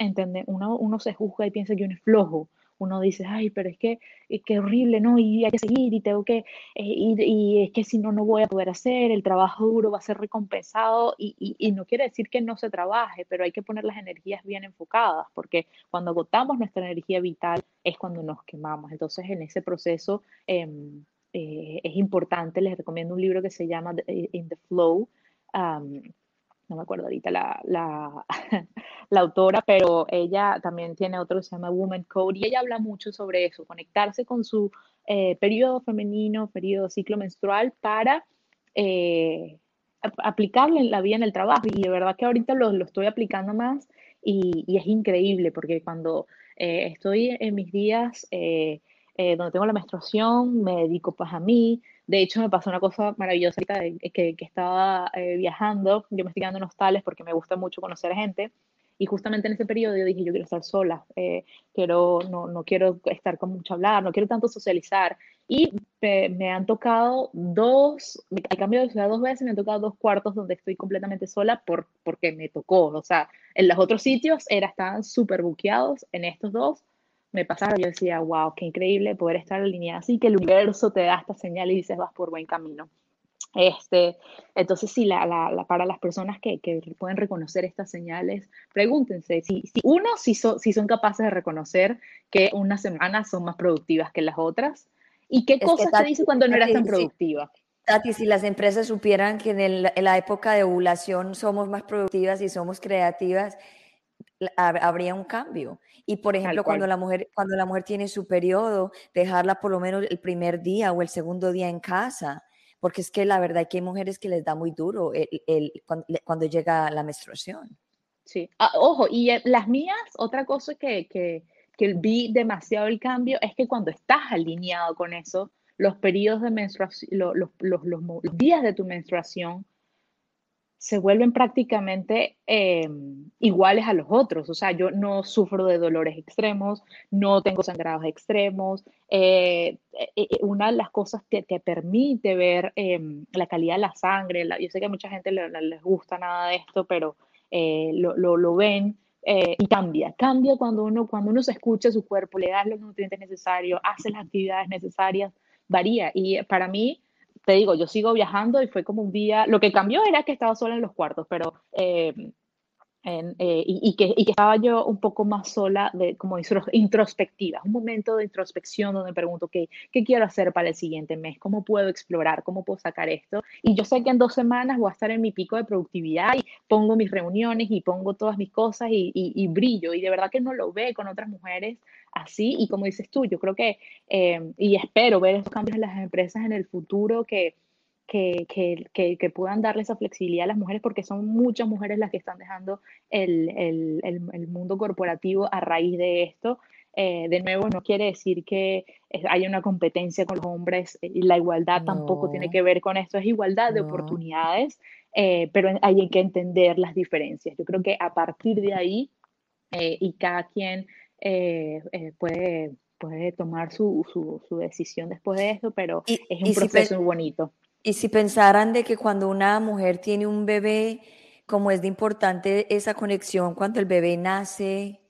uno, uno se juzga y piensa que uno es flojo uno dice, ay, pero es que eh, qué horrible, ¿no? Y hay que seguir y tengo que, eh, y, es que si no, no voy a poder hacer, el trabajo duro va a ser recompensado y, y, no quiere decir que no se trabaje, pero hay que poner las energías bien enfocadas, porque cuando agotamos nuestra energía vital es cuando nos quemamos. Entonces, en ese proceso em, eh, es importante, les recomiendo un libro que se llama In the Flow no me acuerdo ahorita la, la, autora, pero ella también tiene otro que se llama Woman Code y ella habla mucho sobre eso, conectarse con su eh, periodo femenino, periodo ciclo menstrual para eh, aplicarle en la vida en el trabajo. Y de verdad que ahorita lo, lo estoy aplicando más y, y, es increíble porque cuando eh, estoy en mis días donde tengo la menstruación, me dedico pues a mí, de hecho, me pasó una cosa maravillosa ahorita que, que, estaba eh, viajando, yo me estoy quedando en hostales porque me gusta mucho conocer gente, y justamente en ese periodo yo dije, yo quiero estar sola, eh, quiero, no, no, quiero estar con mucho hablar, no quiero tanto socializar. Y me, han tocado dos, al cambio de ciudad dos veces, me han tocado dos cuartos donde estoy completamente sola por, porque me tocó. O sea, en los otros sitios era, estaban súper buqueados, en estos dos me pasaba, yo decía, wow, qué increíble poder estar alineada así, que el universo te da esta señal y dices, vas por buen camino. Este, entonces, sí, la, la, para las personas que, que, pueden reconocer estas señales, pregúntense si, si uno, si, si son capaces de reconocer que unas semanas son más productivas que las otras y qué cosas te dice cuando no eras tan productiva. Tati, si las empresas supieran que en, en, la época de ovulación somos más productivas y somos creativas, habría un cambio. Y por ejemplo, cuando la, mujer, cuando la mujer tiene su periodo, dejarla por lo menos el primer día o el segundo día en casa, porque es que la verdad es que hay mujeres que les da muy duro el, cuando, llega la menstruación. Sí, ah, ojo, y eh, las mías, otra cosa que, que, que vi demasiado el cambio es que cuando estás alineado con eso, los periodos de menstruación, los, los, los días de tu menstruación se vuelven prácticamente eh, iguales a los otros. O sea, yo no sufro de dolores extremos, no tengo sangrados extremos. Eh, eh, una de las cosas que te permite ver la calidad de la sangre, yo sé que a mucha gente no les gusta nada de esto, pero lo, lo, lo, ven. y cambia, cambia cuando uno, cuando uno se escucha su cuerpo, le da los nutrientes necesarios, hace las actividades necesarias, varía. Y para mí, te digo, yo sigo viajando y fue como un día, lo que cambió era que estaba sola en los cuartos, pero eh, eh, y, que, estaba yo un poco más sola, de, como introspectiva, un momento de introspección donde me pregunto, ¿qué, ¿qué quiero hacer para el siguiente mes? ¿Cómo puedo explorar? ¿Cómo puedo sacar esto? Y yo sé que en dos semanas voy a estar en mi pico de productividad y pongo mis reuniones y pongo todas mis cosas y, y, brillo. Y de verdad que no lo ve con otras mujeres así. Y como dices tú, yo creo que, eh, y espero ver esos cambios en las empresas en el futuro que que, que, que, puedan darle esa flexibilidad a las mujeres, porque son muchas mujeres las que están dejando el, el, el, mundo corporativo a raíz de esto. Eh, de nuevo, no quiere decir que haya una competencia con los hombres y la igualdad tampoco tiene que ver con esto, es igualdad de oportunidades, eh, pero hay que entender las diferencias. Yo creo que a partir de ahí, eh, y cada quien puede, puede tomar su, su, su, decisión después de esto, pero es un proceso muy bonito. Y si pensaran de que cuando una mujer tiene un bebé, como es de importante esa conexión cuando el bebé nace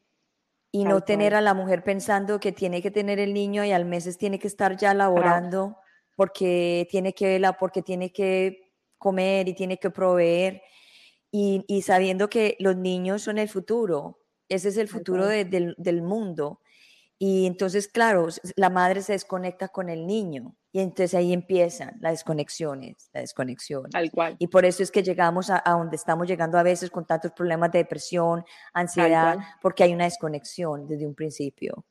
y no tener a la mujer pensando que tiene que tener el niño y al meses tiene que estar ya laborando porque tiene que porque tiene que comer y tiene que proveer y, y, sabiendo que los niños son el futuro, ese es el futuro del, del mundo Y entonces, claro, la madre se desconecta con el niño y entonces ahí empiezan las desconexiones, la desconexión. Tal cual. Y por eso es que llegamos a, donde estamos llegando a veces con tantos problemas de depresión, ansiedad, porque hay una desconexión desde un principio.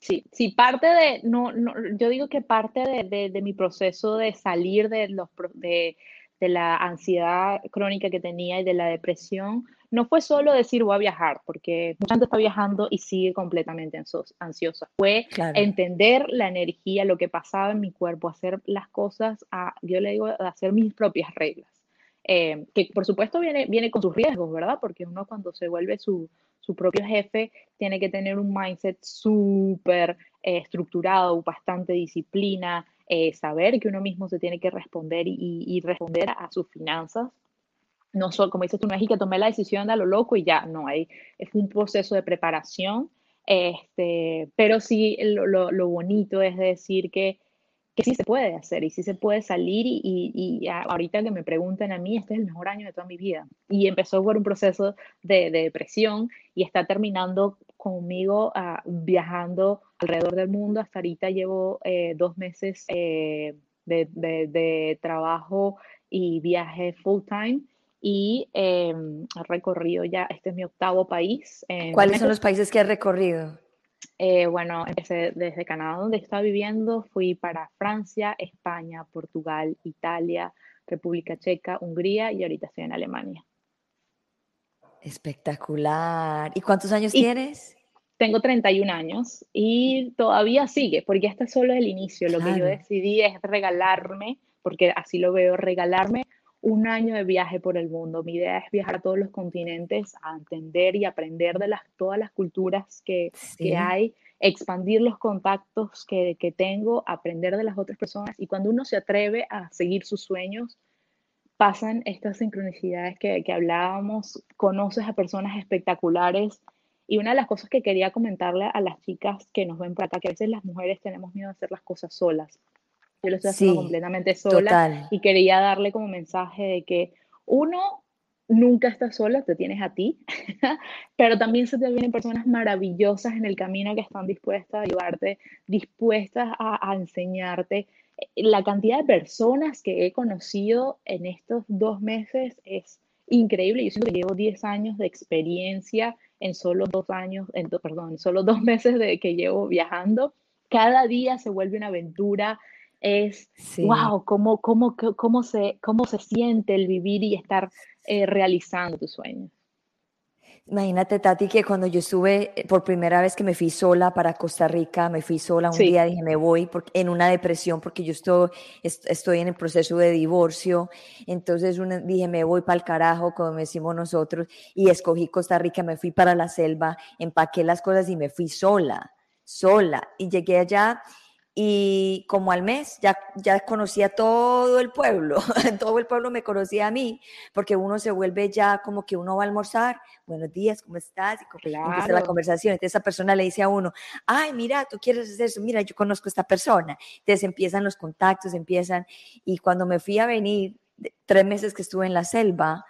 Sí, sí, parte de, no, no yo digo que parte de, de, mi proceso de salir de, los, de, de la ansiedad crónica que tenía y de la depresión no fue solo decir voy a viajar, porque mucha gente está viajando y sigue completamente ansiosa. Fue entender la energía, lo que pasaba en mi cuerpo, hacer las cosas, a, yo le digo, hacer mis propias reglas. Eh, que por supuesto viene, viene con sus riesgos, ¿verdad? Porque uno cuando se vuelve su, su propio jefe tiene que tener un mindset súper eh, estructurado, bastante disciplina, eh, saber que uno mismo se tiene que responder y, y responder a sus finanzas no solo, como dices tú, no es que tomé la decisión de a lo loco y ya, no, hay, es un proceso de preparación, este, pero sí lo, lo, bonito es decir que, que, sí se puede hacer y sí se puede salir y, y, ahorita que me preguntan a mí, este es el mejor año de toda mi vida. Y empezó por un proceso de, de depresión y está terminando conmigo uh, viajando alrededor del mundo. Hasta ahorita llevo eh, dos meses eh, de, de, de trabajo y viaje full time y eh, he recorrido ya, este es mi octavo país. ¿Cuáles son los países que has recorrido? Eh, bueno, empecé desde Canadá, donde estaba viviendo, fui para Francia, España, Portugal, Italia, República Checa, Hungría y ahorita estoy en Alemania. Espectacular. ¿Y cuántos años tienes? Tengo 31 años y todavía sigue, porque este solo es el inicio. Lo que yo decidí es regalarme, porque así lo veo, regalarme un año de viaje por el mundo. Mi idea es viajar a todos los continentes, a entender y aprender de las, todas las culturas que, hay, expandir los contactos que, tengo, aprender de las otras personas. Y cuando uno se atreve a seguir sus sueños, pasan estas sincronicidades que, que hablábamos, conoces a personas espectaculares. Y una de las cosas que quería comentarle a las chicas que nos ven por acá, que a veces las mujeres tenemos miedo a hacer las cosas solas yo lo estoy haciendo completamente sola y quería darle como mensaje de que uno nunca estás sola, te tienes a ti, pero también se te vienen personas maravillosas en el camino que están dispuestas a ayudarte, dispuestas a, enseñarte. La cantidad de personas que he conocido en estos dos meses es increíble. Yo siento que llevo 10 años de experiencia en solo dos años, en, perdón, en solo dos meses de que llevo viajando. Cada día se vuelve una aventura, es, wow, cómo, cómo, cómo, se, cómo se siente el vivir y estar eh, realizando tus sueños. Imagínate, Tati, que cuando yo estuve eh, por primera vez que me fui sola para Costa Rica, me fui sola un día, dije, me voy porque, en una depresión porque yo estoy, estoy en el proceso de divorcio. Entonces dije, me voy para el carajo, como decimos nosotros, y escogí Costa Rica, me fui para la selva, empaqué las cosas y me fui sola, sola. Y llegué allá y como al mes ya, ya conocía todo el pueblo, todo el pueblo me conocía a mí, porque uno se vuelve ya como que uno va a almorzar, buenos días, ¿cómo estás? Y empieza la conversación, entonces esa persona le dice a uno, ay, mira, tú quieres hacer eso, mira, yo conozco a esta persona, entonces empiezan los contactos, empiezan, y cuando me fui a venir, tres meses que estuve en la selva,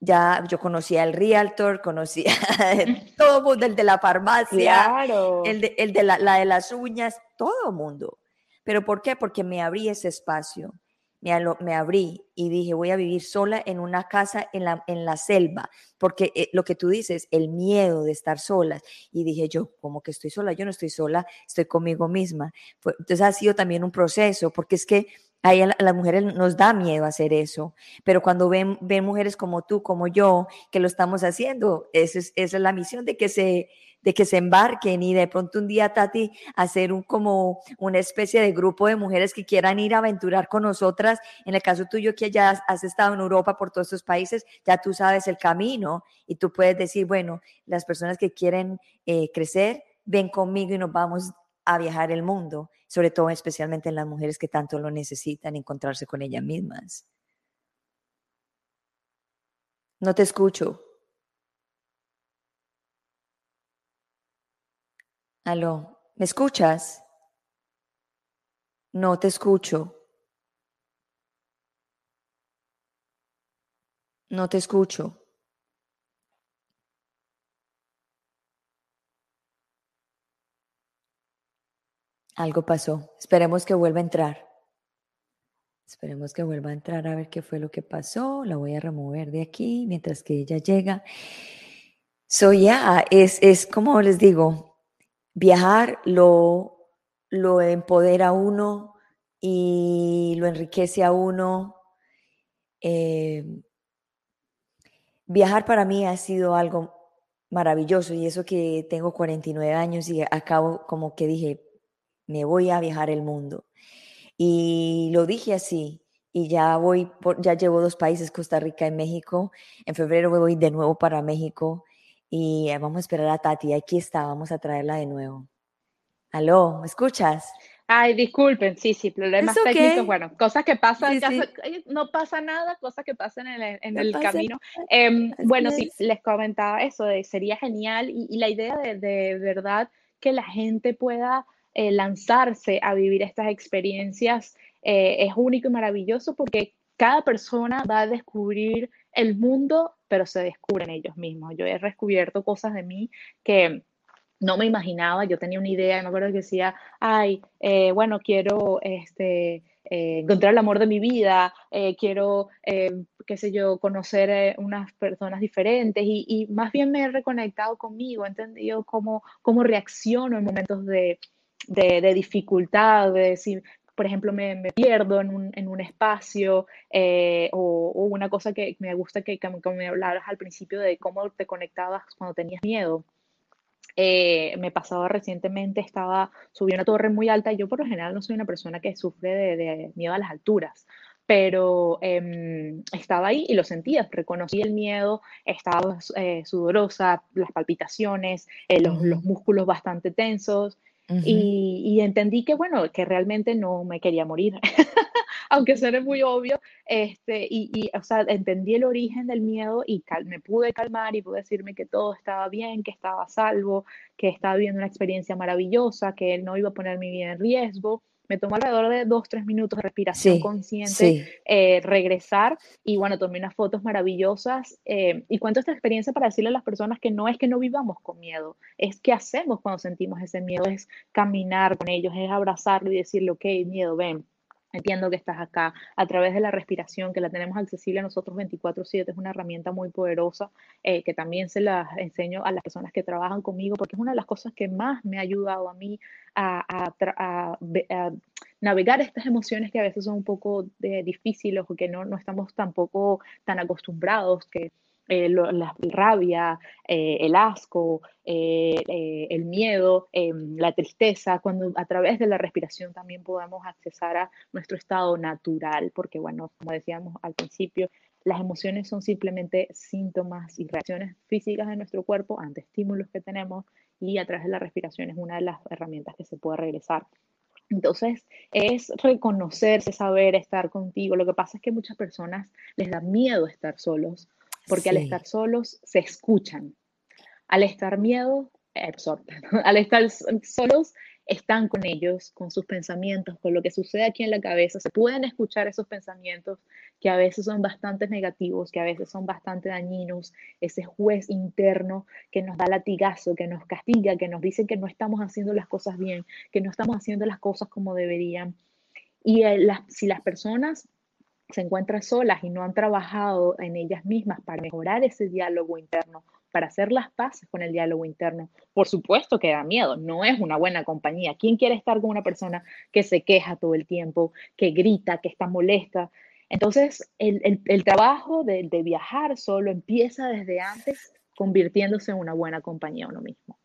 ya yo conocía al realtor, conocía todo el mundo, el de la farmacia, el, de, el de la, la, de las uñas, todo el mundo. ¿Pero por qué? Porque me abrí ese espacio, me, me, abrí y dije, voy a vivir sola en una casa en la, en la selva, porque eh, lo que tú dices, el miedo de estar sola. Y dije yo, como que estoy sola, yo no estoy sola, estoy conmigo misma. Entonces ha sido también un proceso, porque es que a, las mujeres nos da miedo hacer eso, pero cuando ven, ven mujeres como tú, como yo, que lo estamos haciendo, esa es, esa es la misión de que se de que se embarquen y de pronto un día, Tati, hacer un como una especie de grupo de mujeres que quieran ir a aventurar con nosotras. En el caso tuyo, que ya has estado en Europa por todos estos países, ya tú sabes el camino y tú puedes decir, bueno, las personas que quieren eh, crecer, ven conmigo y nos vamos a viajar el mundo, sobre todo especialmente en las mujeres que tanto lo necesitan, encontrarse con ellas mismas. No te escucho. Aló, ¿me escuchas? No te escucho. No te escucho. Algo pasó. Esperemos que vuelva a entrar. Esperemos que vuelva a entrar a ver qué fue lo que pasó. La voy a remover de aquí mientras que ella llega. So ya, es, es como les digo, viajar lo, lo empodera a uno y lo enriquece a uno. Eh, viajar para mí ha sido algo maravilloso y eso que tengo 49 años y acabo como que dije, me voy a viajar el mundo. Y lo dije así, y ya voy, ya llevo dos países, Costa Rica y México. En febrero voy de nuevo para México y eh, vamos a esperar a Tati. Aquí está, vamos a traerla de nuevo. Aló, ¿me escuchas? Ay, disculpen, sí, sí, problemas técnicos, bueno, cosas que pasan, no pasa nada, cosas que pasan en el, camino. Em, bueno, sí, les comentaba eso, de, sería genial y, la idea de, de, verdad que la gente pueda eh, lanzarse a vivir estas experiencias eh, es único y maravilloso porque cada persona va a descubrir el mundo, pero se descubren ellos mismos. Yo he descubierto cosas de mí que no me imaginaba, yo tenía una idea, me acuerdo que decía, ay, eh, bueno, quiero este, encontrar el amor de mi vida, quiero, qué sé yo, conocer unas personas diferentes y, más bien me he reconectado conmigo, he entendido cómo, cómo reacciono en momentos de, de, dificultad, de por ejemplo, me, pierdo en un, en un espacio eh, o, una cosa que me gusta que, como me hablabas al principio de cómo te conectabas cuando tenías miedo. Eh, me pasaba recientemente, estaba subiendo una torre muy alta y yo por lo general no soy una persona que sufre de, miedo a las alturas, pero em, estaba ahí y lo sentía, reconocí el miedo, estaba eh, sudorosa, las palpitaciones, los, los, músculos bastante tensos y, entendí que, bueno, que realmente no me quería morir, aunque suene muy obvio, este, y, y, o sea, entendí el origen del miedo y me pude calmar y pude decirme que todo estaba bien, que estaba salvo, que estaba viviendo una experiencia maravillosa, que no iba a poner mi vida en riesgo me tomó alrededor de dos, tres minutos de respiración consciente, eh, regresar y bueno, tomé unas fotos maravillosas eh, y cuento esta experiencia para decirle a las personas que no es que no vivamos con miedo, es que hacemos cuando sentimos ese miedo, es caminar con ellos, es abrazarlo y decirle, ok, miedo, ven, Entiendo que estás acá a través de la respiración, que la tenemos accesible a nosotros 24/7, es una herramienta muy poderosa eh, que también se la enseño a las personas que trabajan conmigo, porque es una de las cosas que más me ha ayudado a mí a, navegar estas emociones que a veces son un poco eh, difíciles o que no, no estamos tampoco tan acostumbrados, que eh, la rabia, eh, el asco, eh, el miedo, la tristeza, cuando a través de la respiración también podamos accesar a nuestro estado natural, porque bueno, como decíamos al principio, las emociones son simplemente síntomas y reacciones físicas de nuestro cuerpo ante estímulos que tenemos y a través de la respiración es una de las herramientas que se puede regresar. Entonces, es reconocerse, saber estar contigo. Lo que pasa es que muchas personas les da miedo estar solos porque al estar solos se escuchan, al estar miedo, absorben, al estar solos están con ellos, con sus pensamientos, con lo que sucede aquí en la cabeza, se pueden escuchar esos pensamientos que a veces son bastante negativos, que a veces son bastante dañinos, ese juez interno que nos da latigazo, que nos castiga, que nos dice que no estamos haciendo las cosas bien, que no estamos haciendo las cosas como deberían. Y eh, si las personas se encuentran solas y no han trabajado en ellas mismas para mejorar ese diálogo interno, para hacer las paces con el diálogo interno, por supuesto que da miedo, no es una buena compañía. ¿Quién quiere estar con una persona que se queja todo el tiempo, que grita, que está molesta? Entonces, el, trabajo de, de viajar solo empieza desde antes, convirtiéndose en una buena compañía uno mismo.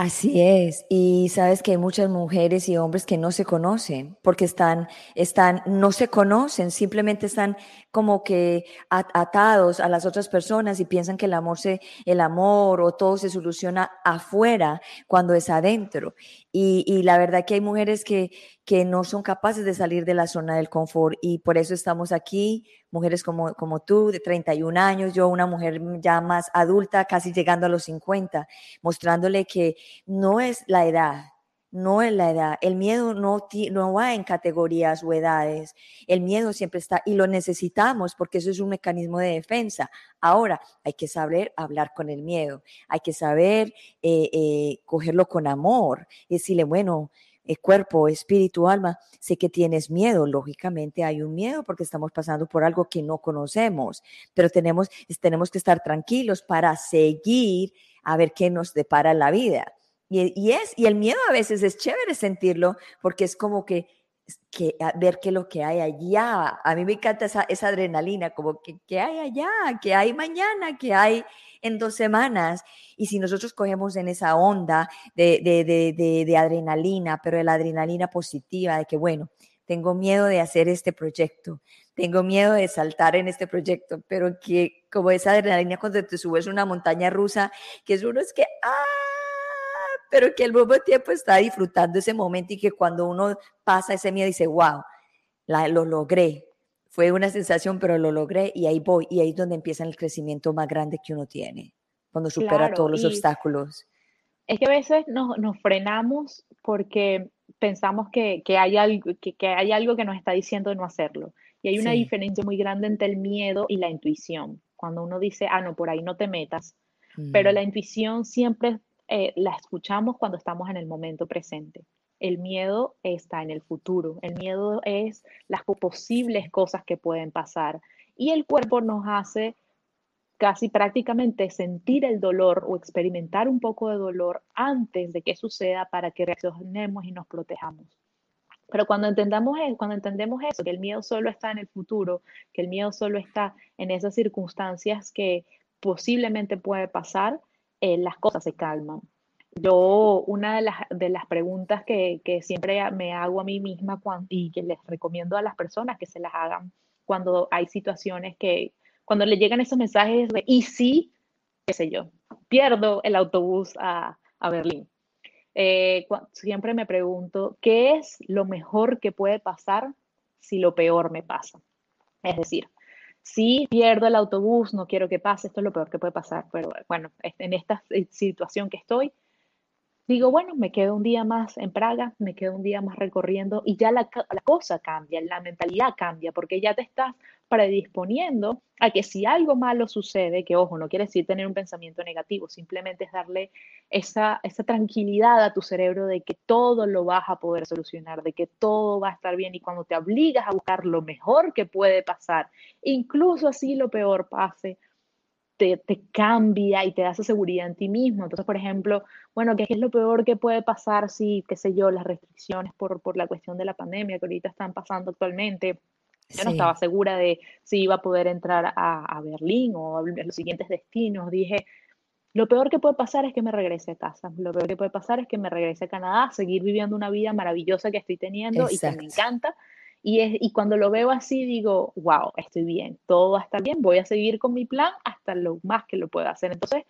Así es, y sabes que hay muchas mujeres y hombres que no se conocen porque están, están, no se conocen, simplemente están como que atados a las otras personas y piensan que el amor se, el amor o todo se soluciona afuera cuando es adentro. Y, y la verdad que hay mujeres que, que no son capaces de salir de la zona del confort y por eso estamos aquí, mujeres como, como tú, de 31 años, yo una mujer ya más adulta, casi llegando a los 50, mostrándole que no es la edad, no es la edad. El miedo no, no va en categorías o edades. El miedo siempre está y lo necesitamos porque eso es un mecanismo de defensa. Ahora, hay que saber hablar con el miedo, hay que saber eh, eh, cogerlo con amor y decirle, bueno, cuerpo, espíritu, alma, sé que tienes miedo. Lógicamente hay un miedo porque estamos pasando por algo que no conocemos, pero tenemos, tenemos que estar tranquilos para seguir a ver qué nos depara la vida. Y, es, y el miedo a veces es chévere sentirlo porque es como que, que ver qué lo que hay allá. A mí me encanta esa, esa adrenalina, como que qué hay allá, qué hay mañana, qué hay en dos semanas. Y si nosotros cogemos en esa onda de, de, de, de, adrenalina, pero de la adrenalina positiva, de que, bueno, tengo miedo de hacer este proyecto, tengo miedo de saltar en este proyecto, pero que como esa adrenalina cuando te subes una montaña rusa, que es uno es que, ¡ah! pero que al mismo tiempo está disfrutando ese momento y que cuando uno pasa ese miedo dice, wow, la, lo logré. Fue una sensación, pero lo logré y ahí voy. Y ahí es donde empieza el crecimiento más grande que uno tiene, cuando supera todos los obstáculos. Es que a veces nos, nos frenamos porque pensamos que, que, hay algo, que, que, hay algo que nos está diciendo no hacerlo. Y hay una diferencia muy grande entre el miedo y la intuición. Cuando uno dice, ah, no, por ahí no te metas. Pero la intuición siempre eh, la escuchamos cuando estamos en el momento presente. El miedo está en el futuro. El miedo es las posibles cosas que pueden pasar. Y el cuerpo nos hace casi prácticamente sentir el dolor o experimentar un poco de dolor antes de que suceda para que reaccionemos y nos protejamos. Pero cuando entendamos, cuando entendemos eso, que el miedo solo está en el futuro, que el miedo solo está en esas circunstancias que posiblemente puede pasar, eh, las cosas se calman. Yo, una de las, de las preguntas que, que, siempre me hago a mí misma y que les recomiendo a las personas que se las hagan cuando hay situaciones que, cuando le llegan esos mensajes de, y si, qué sé yo, pierdo el autobús a, a Berlín. Eh, siempre me pregunto, ¿qué es lo mejor que puede pasar si lo peor me pasa? Es decir, si pierdo el autobús, no quiero que pase, esto es lo peor que puede pasar, pero bueno, en esta situación que estoy, digo, bueno, me quedo un día más en Praga, me quedo un día más recorriendo y ya la, la, cosa cambia, la mentalidad cambia, porque ya te estás predisponiendo a que si algo malo sucede, que ojo, no quiere decir tener un pensamiento negativo, simplemente es darle esa, esa tranquilidad a tu cerebro de que todo lo vas a poder solucionar, de que todo va a estar bien y cuando te obligas a buscar lo mejor que puede pasar, incluso así lo peor pase, te, cambia y te da esa seguridad en ti mismo. Entonces, por ejemplo, bueno, ¿qué es lo peor que puede pasar si, qué sé yo, las restricciones por, por la cuestión de la pandemia que ahorita están pasando actualmente? Yo no estaba segura de si iba a poder entrar a, a Berlín o a los siguientes destinos. Dije, lo peor que puede pasar es que me regrese a casa. Lo peor que puede pasar es que me regrese a Canadá, seguir viviendo una vida maravillosa que estoy teniendo y que me encanta y, y cuando lo veo así, digo, wow, estoy bien, todo va a estar bien, voy a seguir con mi plan hasta lo más que lo pueda hacer. Entonces,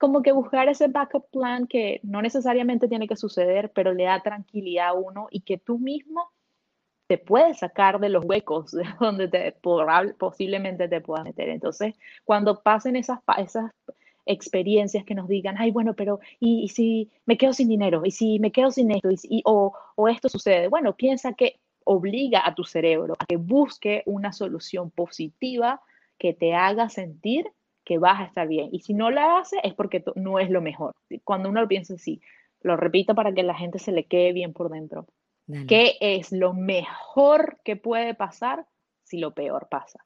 como que buscar ese backup plan que no necesariamente tiene que suceder, pero le da tranquilidad a uno y que tú mismo te puedes sacar de los huecos de donde te, posiblemente te puedas meter. Entonces, cuando pasen esas, esas experiencias que nos digan, ay, bueno, pero ¿y, si me quedo sin dinero? ¿Y si me quedo sin esto? ¿Y, o, o esto sucede? Bueno, piensa que obliga a tu cerebro a que busque una solución positiva que te haga sentir que vas a estar bien. Y si no la hace es porque no es lo mejor. Cuando uno lo piensa así, lo repito para que la gente se le quede bien por dentro. ¿Qué es lo mejor que puede pasar si lo peor pasa?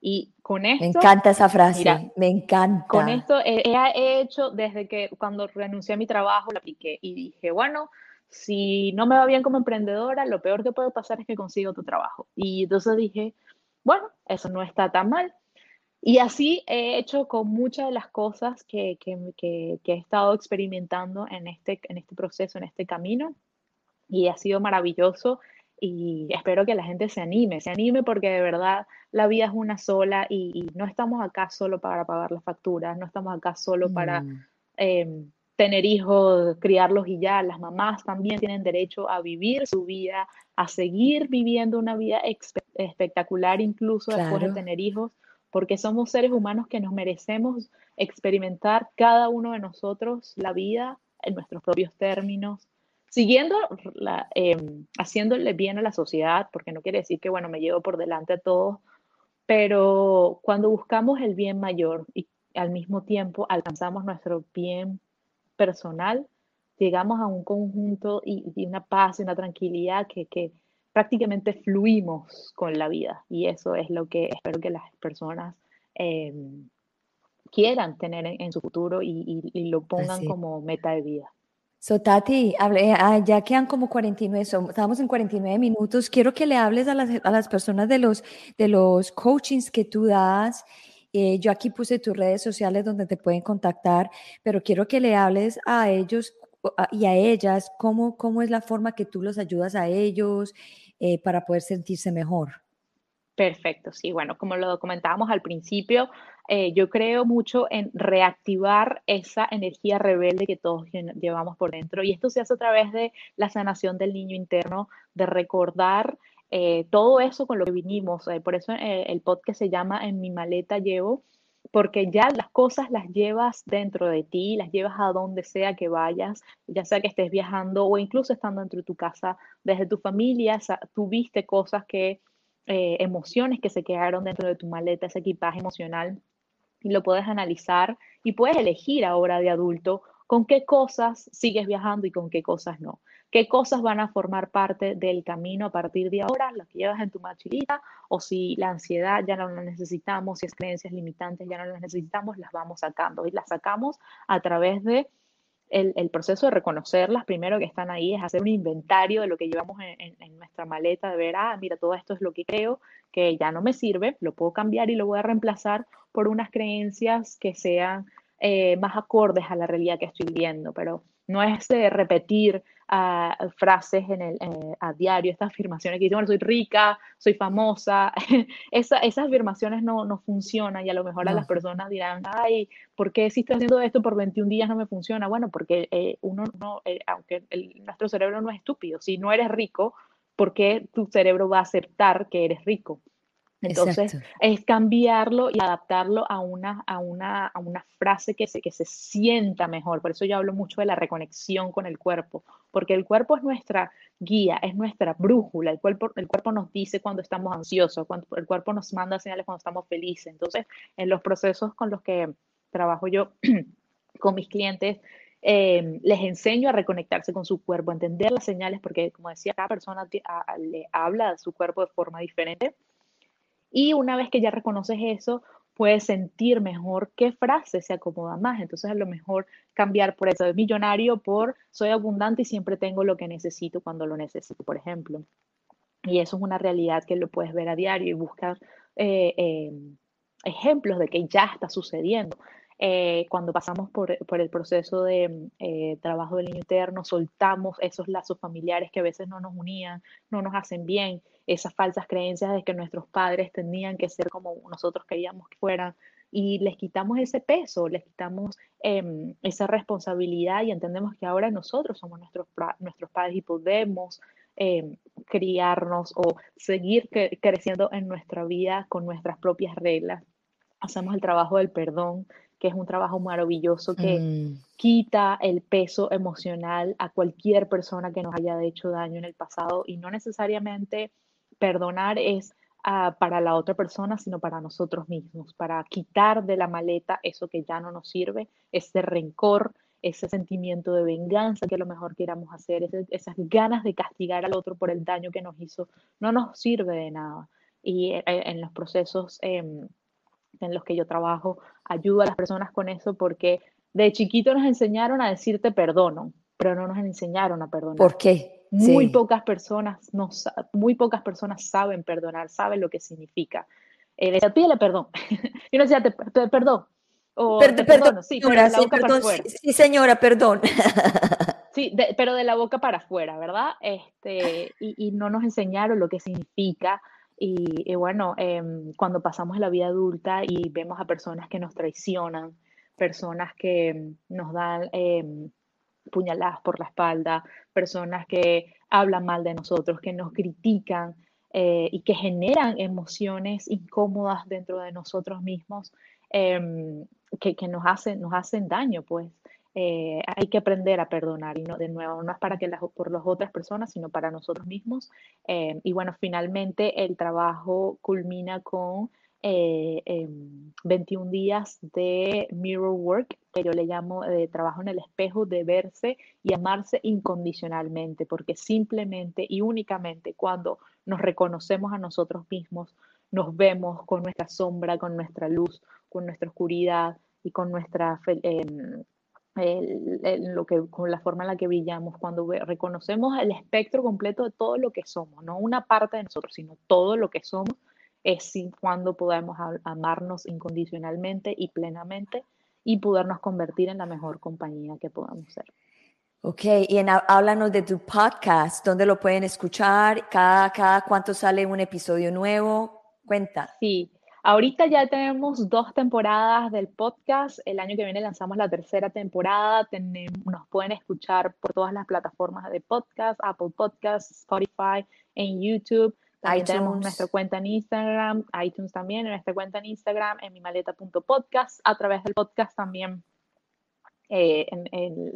Y con esto... Me encanta esa frase, me encanta. Con esto he, he, hecho desde que cuando renuncié a mi trabajo, la apliqué y dije, bueno, si no me va bien como emprendedora, lo peor que puede pasar es que consigo tu trabajo. Y entonces dije, bueno, eso no está tan mal. Y así he hecho con muchas de las cosas que, que, que, he estado experimentando en este, en este proceso, en este camino. Y ha sido maravilloso y espero que la gente se anime, se anime porque de verdad la vida es una sola y, no estamos acá solo para pagar las facturas, no estamos acá solo para... Mm. Em, tener hijos, criarlos y ya. Las mamás también tienen derecho a vivir su vida, a seguir viviendo una vida espectacular incluso después de tener hijos, porque somos seres humanos que nos merecemos experimentar cada uno de nosotros la vida en nuestros propios términos, siguiendo, la, em, haciéndole bien a la sociedad, porque no quiere decir que, bueno, me llevo por delante a todos, pero cuando buscamos el bien mayor y al mismo tiempo alcanzamos nuestro bien personal, llegamos a un conjunto y, una paz y una tranquilidad que, que prácticamente fluimos con la vida. Y eso es lo que espero que las personas em, quieran tener en, su futuro y, lo pongan como meta de vida. So, Tati, ah, ya quedan como 49, estamos en 49 minutos. Quiero que le hables a las, a las personas de los, de los coachings que tú das. Eh, yo aquí puse tus redes sociales donde te pueden contactar, pero quiero que le hables a ellos y a ellas cómo, cómo es la forma que tú los ayudas a ellos eh, para poder sentirse mejor. Perfecto, sí, bueno, como lo comentábamos al principio, eh, yo creo mucho en reactivar esa energía rebelde que todos llevamos por dentro y esto se hace a través de la sanación del niño interno, de recordar eh, todo eso con lo que vinimos. por eso el podcast se llama En mi maleta llevo, porque ya las cosas las llevas dentro de ti, las llevas a donde sea que vayas, ya sea que estés viajando o incluso estando dentro de tu casa, desde tu familia, tuviste cosas que, eh, emociones que se quedaron dentro de tu maleta, ese equipaje emocional, y lo puedes analizar y puedes elegir ahora de adulto con qué cosas sigues viajando y con qué cosas no qué cosas van a formar parte del camino a partir de ahora, las que llevas en tu mochilita, o si la ansiedad ya no la necesitamos, si es creencias limitantes ya no las necesitamos, las vamos sacando y las sacamos a través de el, proceso de reconocerlas, primero que están ahí, es hacer un inventario de lo que llevamos en, nuestra maleta, de ver, ah, mira, todo esto es lo que creo, que ya no me sirve, lo puedo cambiar y lo voy a reemplazar por unas creencias que sean eh, más acordes a la realidad que estoy viendo, pero no es de repetir frases en el, a diario, estas afirmaciones que dicen, bueno, soy rica, soy famosa, Esa, esas afirmaciones no, no, funcionan y a lo mejor a las personas dirán, ay, ¿por qué si estoy haciendo esto por 21 días no me funciona? Bueno, porque eh, uno no, eh, aunque nuestro cerebro no es estúpido, si no eres rico, ¿por qué tu cerebro va a aceptar que eres rico? Entonces, es cambiarlo y adaptarlo a una, a una, a una frase que se, que se sienta mejor. Por eso yo hablo mucho de la reconexión con el cuerpo, porque el cuerpo es nuestra guía, es nuestra brújula. El cuerpo, el cuerpo nos dice cuando estamos ansiosos, cuando, el cuerpo nos manda señales cuando estamos felices. Entonces, en los procesos con los que trabajo yo con mis clientes, eh, les enseño a reconectarse con su cuerpo, a entender las señales, porque como decía, cada persona le habla a su cuerpo de forma diferente y una vez que ya reconoces eso, puedes sentir mejor qué frase se acomoda más. Entonces, a lo mejor cambiar por eso de millonario por soy abundante y siempre tengo lo que necesito cuando lo necesito, por ejemplo. Y eso es una realidad que lo puedes ver a diario y buscar eh, eh, ejemplos de que ya está sucediendo. Eh, cuando pasamos por, el proceso de trabajo del niño interno, soltamos esos lazos familiares que a veces no nos unían, no nos hacen bien esas falsas creencias de que nuestros padres tenían que ser como nosotros queríamos que fueran y les quitamos ese peso, les quitamos em, esa responsabilidad y entendemos que ahora nosotros somos nuestros, nuestros padres y podemos em, criarnos o seguir creciendo en nuestra vida con nuestras propias reglas. Hacemos el trabajo del perdón, que es un trabajo maravilloso que mm. quita el peso emocional a cualquier persona que nos haya hecho daño en el pasado y no necesariamente perdonar es ah, para la otra persona, sino para nosotros mismos, para quitar de la maleta eso que ya no nos sirve, ese rencor, ese sentimiento de venganza que a lo mejor queramos hacer, esas ganas de castigar al otro por el daño que nos hizo, no nos sirve de nada. Y eh, eh, en los procesos em, en los que yo trabajo, ayudo a las personas con eso porque de chiquito nos enseñaron a decirte perdono, pero no nos enseñaron a perdonar. ¿Por qué? Muy pocas personas no, muy pocas personas saben perdonar, saben lo que significa. Eh, decía, pídele perdón. y uno decía, te, perdón. O perdón, sí, señora. Sí, perdón. sí, pero de la boca para afuera, ¿verdad? Este, y, no nos enseñaron lo que significa. Y, bueno, em, cuando pasamos la vida adulta y vemos a personas que nos traicionan, personas que nos dan em, puñaladas por la espalda, personas que hablan mal de nosotros, que nos critican eh, y que generan emociones incómodas dentro de nosotros mismos em, que, nos, hacen, nos hacen daño, pues. Eh, hay que aprender a perdonar y no, de nuevo, no es para que las, por las otras personas, sino para nosotros mismos. Em, y bueno, finalmente el trabajo culmina con 21 em, días de mirror work, que yo le llamo de trabajo en el espejo, de verse y amarse incondicionalmente, porque simplemente y únicamente cuando nos reconocemos a nosotros mismos, nos vemos con nuestra sombra, con nuestra luz, con nuestra oscuridad y con nuestra em, lo que, con la forma en la que brillamos, cuando reconocemos el espectro completo de todo lo que somos, no una parte de nosotros, sino todo lo que somos, es cuando podemos amarnos incondicionalmente y plenamente y podernos convertir en la mejor compañía que podamos ser. Ok, y en, háblanos de tu podcast, ¿dónde lo pueden escuchar? ¿Cada, cada cuánto sale un episodio nuevo? Cuenta. Sí, ahorita ya tenemos dos temporadas del podcast. El año que viene lanzamos la tercera temporada. nos pueden escuchar por todas las plataformas de podcast, Apple Podcasts, Spotify, en YouTube. También tenemos nuestra cuenta en Instagram, iTunes también, en nuestra cuenta en Instagram, en mi maleta.podcast, a través del podcast también, eh, en,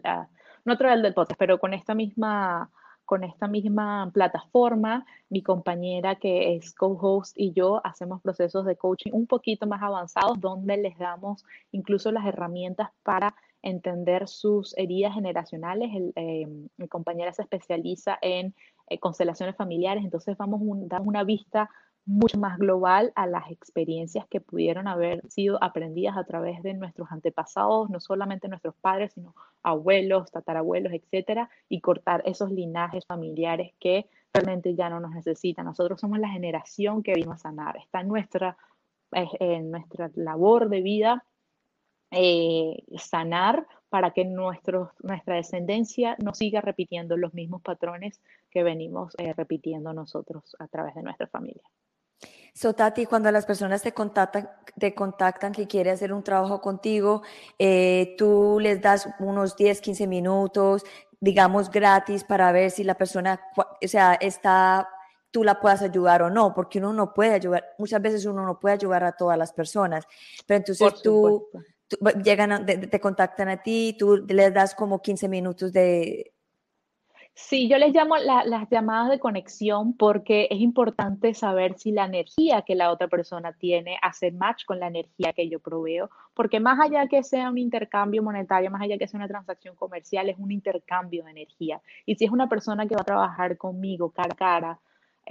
no a través del podcast, pero con esta misma con esta misma plataforma, mi compañera que es co-host y yo hacemos procesos de coaching un poquito más avanzados donde les damos incluso las herramientas para entender sus heridas generacionales. Eh, mi compañera se especializa en eh, constelaciones familiares, entonces vamos a dar una vista mucho más global a las experiencias que pudieron haber sido aprendidas a través de nuestros antepasados, no solamente nuestros padres, sino abuelos, tatarabuelos, etcétera, y cortar esos linajes familiares que realmente ya no nos necesitan. Nosotros somos la generación que vino sanar. Está en nuestra, en nuestra labor de vida eh, sanar para que nuestro, nuestra descendencia no siga repitiendo los mismos patrones que venimos eh, repitiendo nosotros a través de nuestra familia. So, Tati, cuando las personas te contactan, te contactan que quiere hacer un trabajo contigo, eh, tú les das unos 10, 15 minutos, digamos, gratis para ver si la persona, o sea, está, tú la puedas ayudar o no, porque uno no puede ayudar, muchas veces uno no puede ayudar a todas las personas, pero entonces tú, llegan, te contactan a ti, tú les das como 15 minutos de Sí, yo les llamo las llamadas de conexión porque es importante saber si la energía que la otra persona tiene hace match con la energía que yo proveo, porque más allá que sea un intercambio monetario, más allá que sea una transacción comercial, es un intercambio de energía. Y si es una persona que va a trabajar conmigo cara a cara,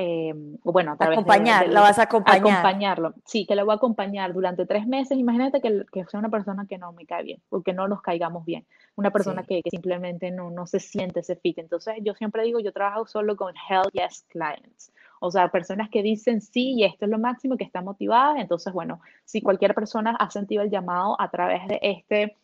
eh, bueno, a través acompañar, la vas a acompañar. Acompañarlo, sí, que lo voy a acompañar durante tres meses. Imagínate que, que, sea una persona que no me cae bien, o que no nos caigamos bien, una persona que, que, simplemente no, no se siente ese fit. Entonces, yo siempre digo, yo trabajo solo con hell yes clients, o sea, personas que dicen sí y esto es lo máximo, que están motivadas. Entonces, bueno, si cualquier persona ha sentido el llamado a través de este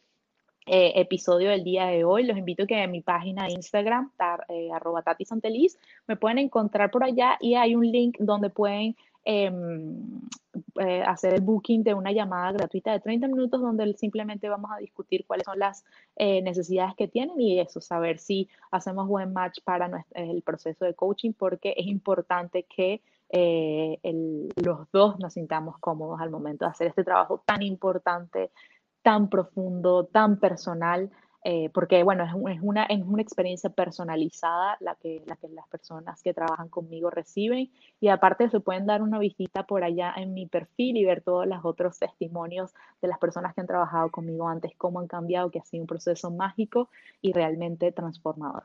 eh, episodio del día de hoy. Los invito a que en mi página de Instagram, eh, arroba Tati Santeliz, me pueden encontrar por allá y hay un link donde pueden em, eh, hacer el booking de una llamada gratuita de 30 minutos donde simplemente vamos a discutir cuáles son las necesidades que tienen y eso, saber si hacemos buen match para el proceso de coaching porque es importante que los dos nos sintamos cómodos al momento de hacer este trabajo tan importante tan profundo, tan personal, eh, porque bueno, es, una, es una experiencia personalizada la que, la que las personas que trabajan conmigo reciben y aparte se pueden dar una visita por allá en mi perfil y ver todos los otros testimonios de las personas que han trabajado conmigo antes, cómo han cambiado, que ha sido un proceso mágico y realmente transformador.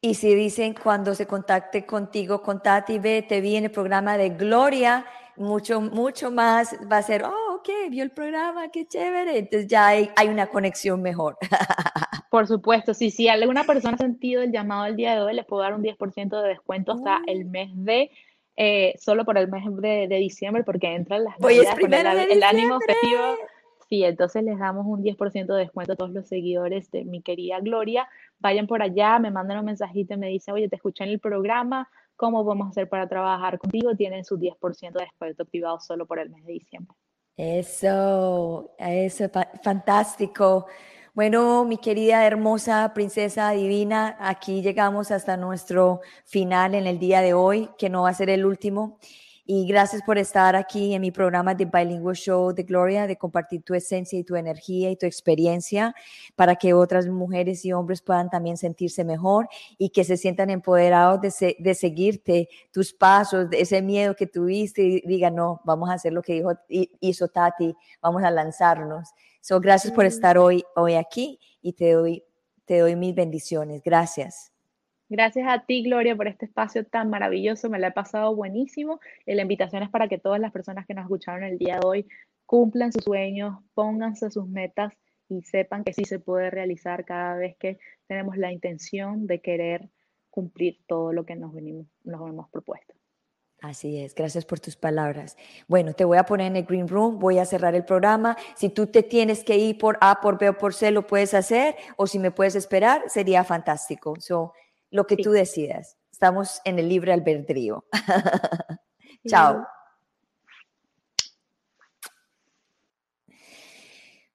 Y si dicen cuando se contacte contigo, con Tati, ve, te vi en el programa de Gloria, mucho, mucho más va a ser, oh, ok, vio el programa, qué chévere. Entonces ya hay, hay una conexión mejor. Por supuesto, sí, si alguna persona ha sentido el llamado el día de hoy, le puedo dar un 10% de descuento hasta el mes de, eh, solo por el mes de, diciembre, porque entran las navidades el, ánimo festivo. Sí, entonces les damos un 10% de descuento a todos los seguidores de mi querida Gloria. Vayan por allá, me mandan un mensajito y me dicen, oye, te escuché en el programa, ¿cómo podemos hacer para trabajar contigo? Tienen su 10% de descuento activado solo por el mes de diciembre. Eso, eso, fantástico. Bueno, mi querida hermosa princesa divina, aquí llegamos hasta nuestro final en el día de hoy, que no va a ser el último. Y gracias por estar aquí en mi programa de Bilingual Show de Gloria, de compartir tu esencia y tu energía y tu experiencia para que otras mujeres y hombres puedan también sentirse mejor y que se sientan empoderados de, de seguirte tus pasos, de ese miedo que tuviste y digan, no, vamos a hacer lo que dijo, hizo Tati, vamos a lanzarnos. So, gracias por estar hoy, hoy aquí y te doy, te doy mis bendiciones. Gracias. Gracias a ti, Gloria, por este espacio tan maravilloso. Me lo he pasado buenísimo. Y la invitación es para que todas las personas que nos escucharon el día de hoy cumplan sus sueños, pónganse sus metas y sepan que sí se puede realizar cada vez que tenemos la intención de querer cumplir todo lo que nos, venimos, nos hemos propuesto. Así es, gracias por tus palabras. Bueno, te voy a poner en el Green Room, voy a cerrar el programa. Si tú te tienes que ir por A, por B o por C, lo puedes hacer, o si me puedes esperar, sería fantástico. So, lo que tú decidas. Estamos en el libre albedrío. Chao.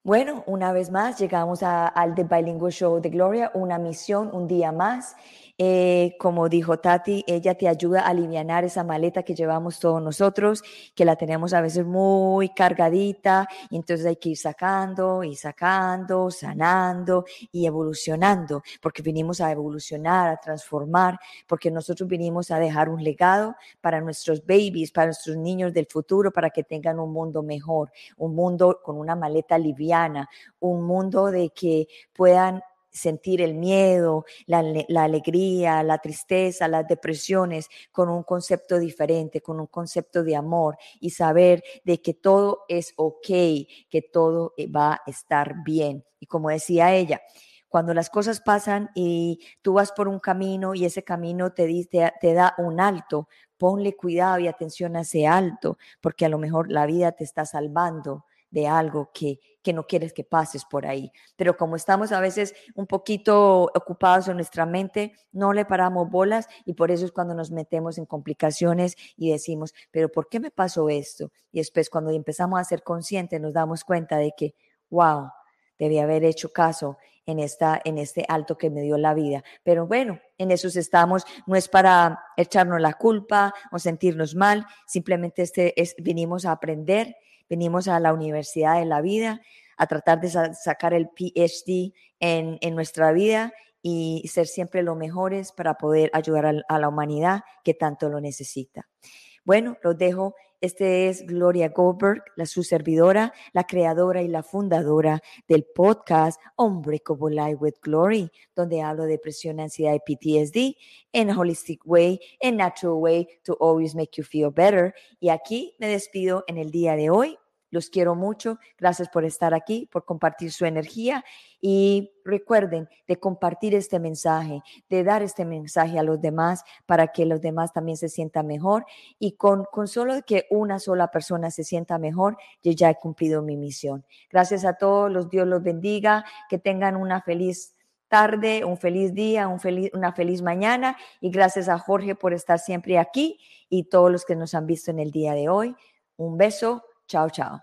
Bueno, una vez más llegamos al The Bilingual Show de Gloria, una misión, un día más. Eh, como dijo Tati, ella te ayuda a aliviar esa maleta que llevamos todos nosotros, que la tenemos a veces muy cargadita, y entonces hay que ir sacando y sacando, sanando y evolucionando, porque vinimos a evolucionar, a transformar, porque nosotros vinimos a dejar un legado para nuestros babies, para nuestros niños del futuro, para que tengan un mundo mejor, un mundo con una maleta liviana, un mundo de que puedan sentir el miedo, la, alegría, la tristeza, las depresiones con un concepto diferente, con un concepto de amor y saber de que todo es ok, que todo eh, va a estar bien. Y como decía ella, cuando las cosas pasan y tú vas por un camino y ese camino te, te, te da un alto, ponle cuidado y atención a ese alto, porque a lo mejor la vida te está salvando de algo que, que no quieres que pases por ahí. Pero como estamos a veces un poquito ocupados en nuestra mente, no le paramos bolas y por eso es cuando nos metemos en complicaciones y decimos, pero ¿por qué me pasó esto? Y después cuando empezamos a ser conscientes nos damos cuenta de que, wow, debí haber hecho caso en, esta, en este alto que me dio la vida. Pero bueno, en eso estamos, no es para echarnos la culpa o sentirnos mal, simplemente este es, vinimos a aprender venimos a la Universidad de la Vida a tratar de sacar el PhD en, en nuestra vida y ser siempre lo mejores para poder ayudar a, la humanidad que tanto lo necesita. Bueno, los dejo. Este es Gloria Goldberg, la su servidora, la creadora y la fundadora del podcast Unbreakable Life with Glory, donde hablo de depresión, ansiedad y PTSD en holistic way, en natural way to always make you feel better. Y aquí me despido en el día de hoy los quiero mucho. Gracias por estar aquí, por compartir su energía. Y recuerden de compartir este mensaje, de dar este mensaje a los demás para que los demás también se sientan mejor. Y con, con solo que una sola persona se sienta mejor, yo ya he cumplido mi misión. Gracias a todos, los Dios los bendiga, que tengan una feliz tarde, un feliz día, un feliz, una feliz mañana. Y gracias a Jorge por estar siempre aquí y todos los que nos han visto en el día de hoy. Un beso. Chao, chao.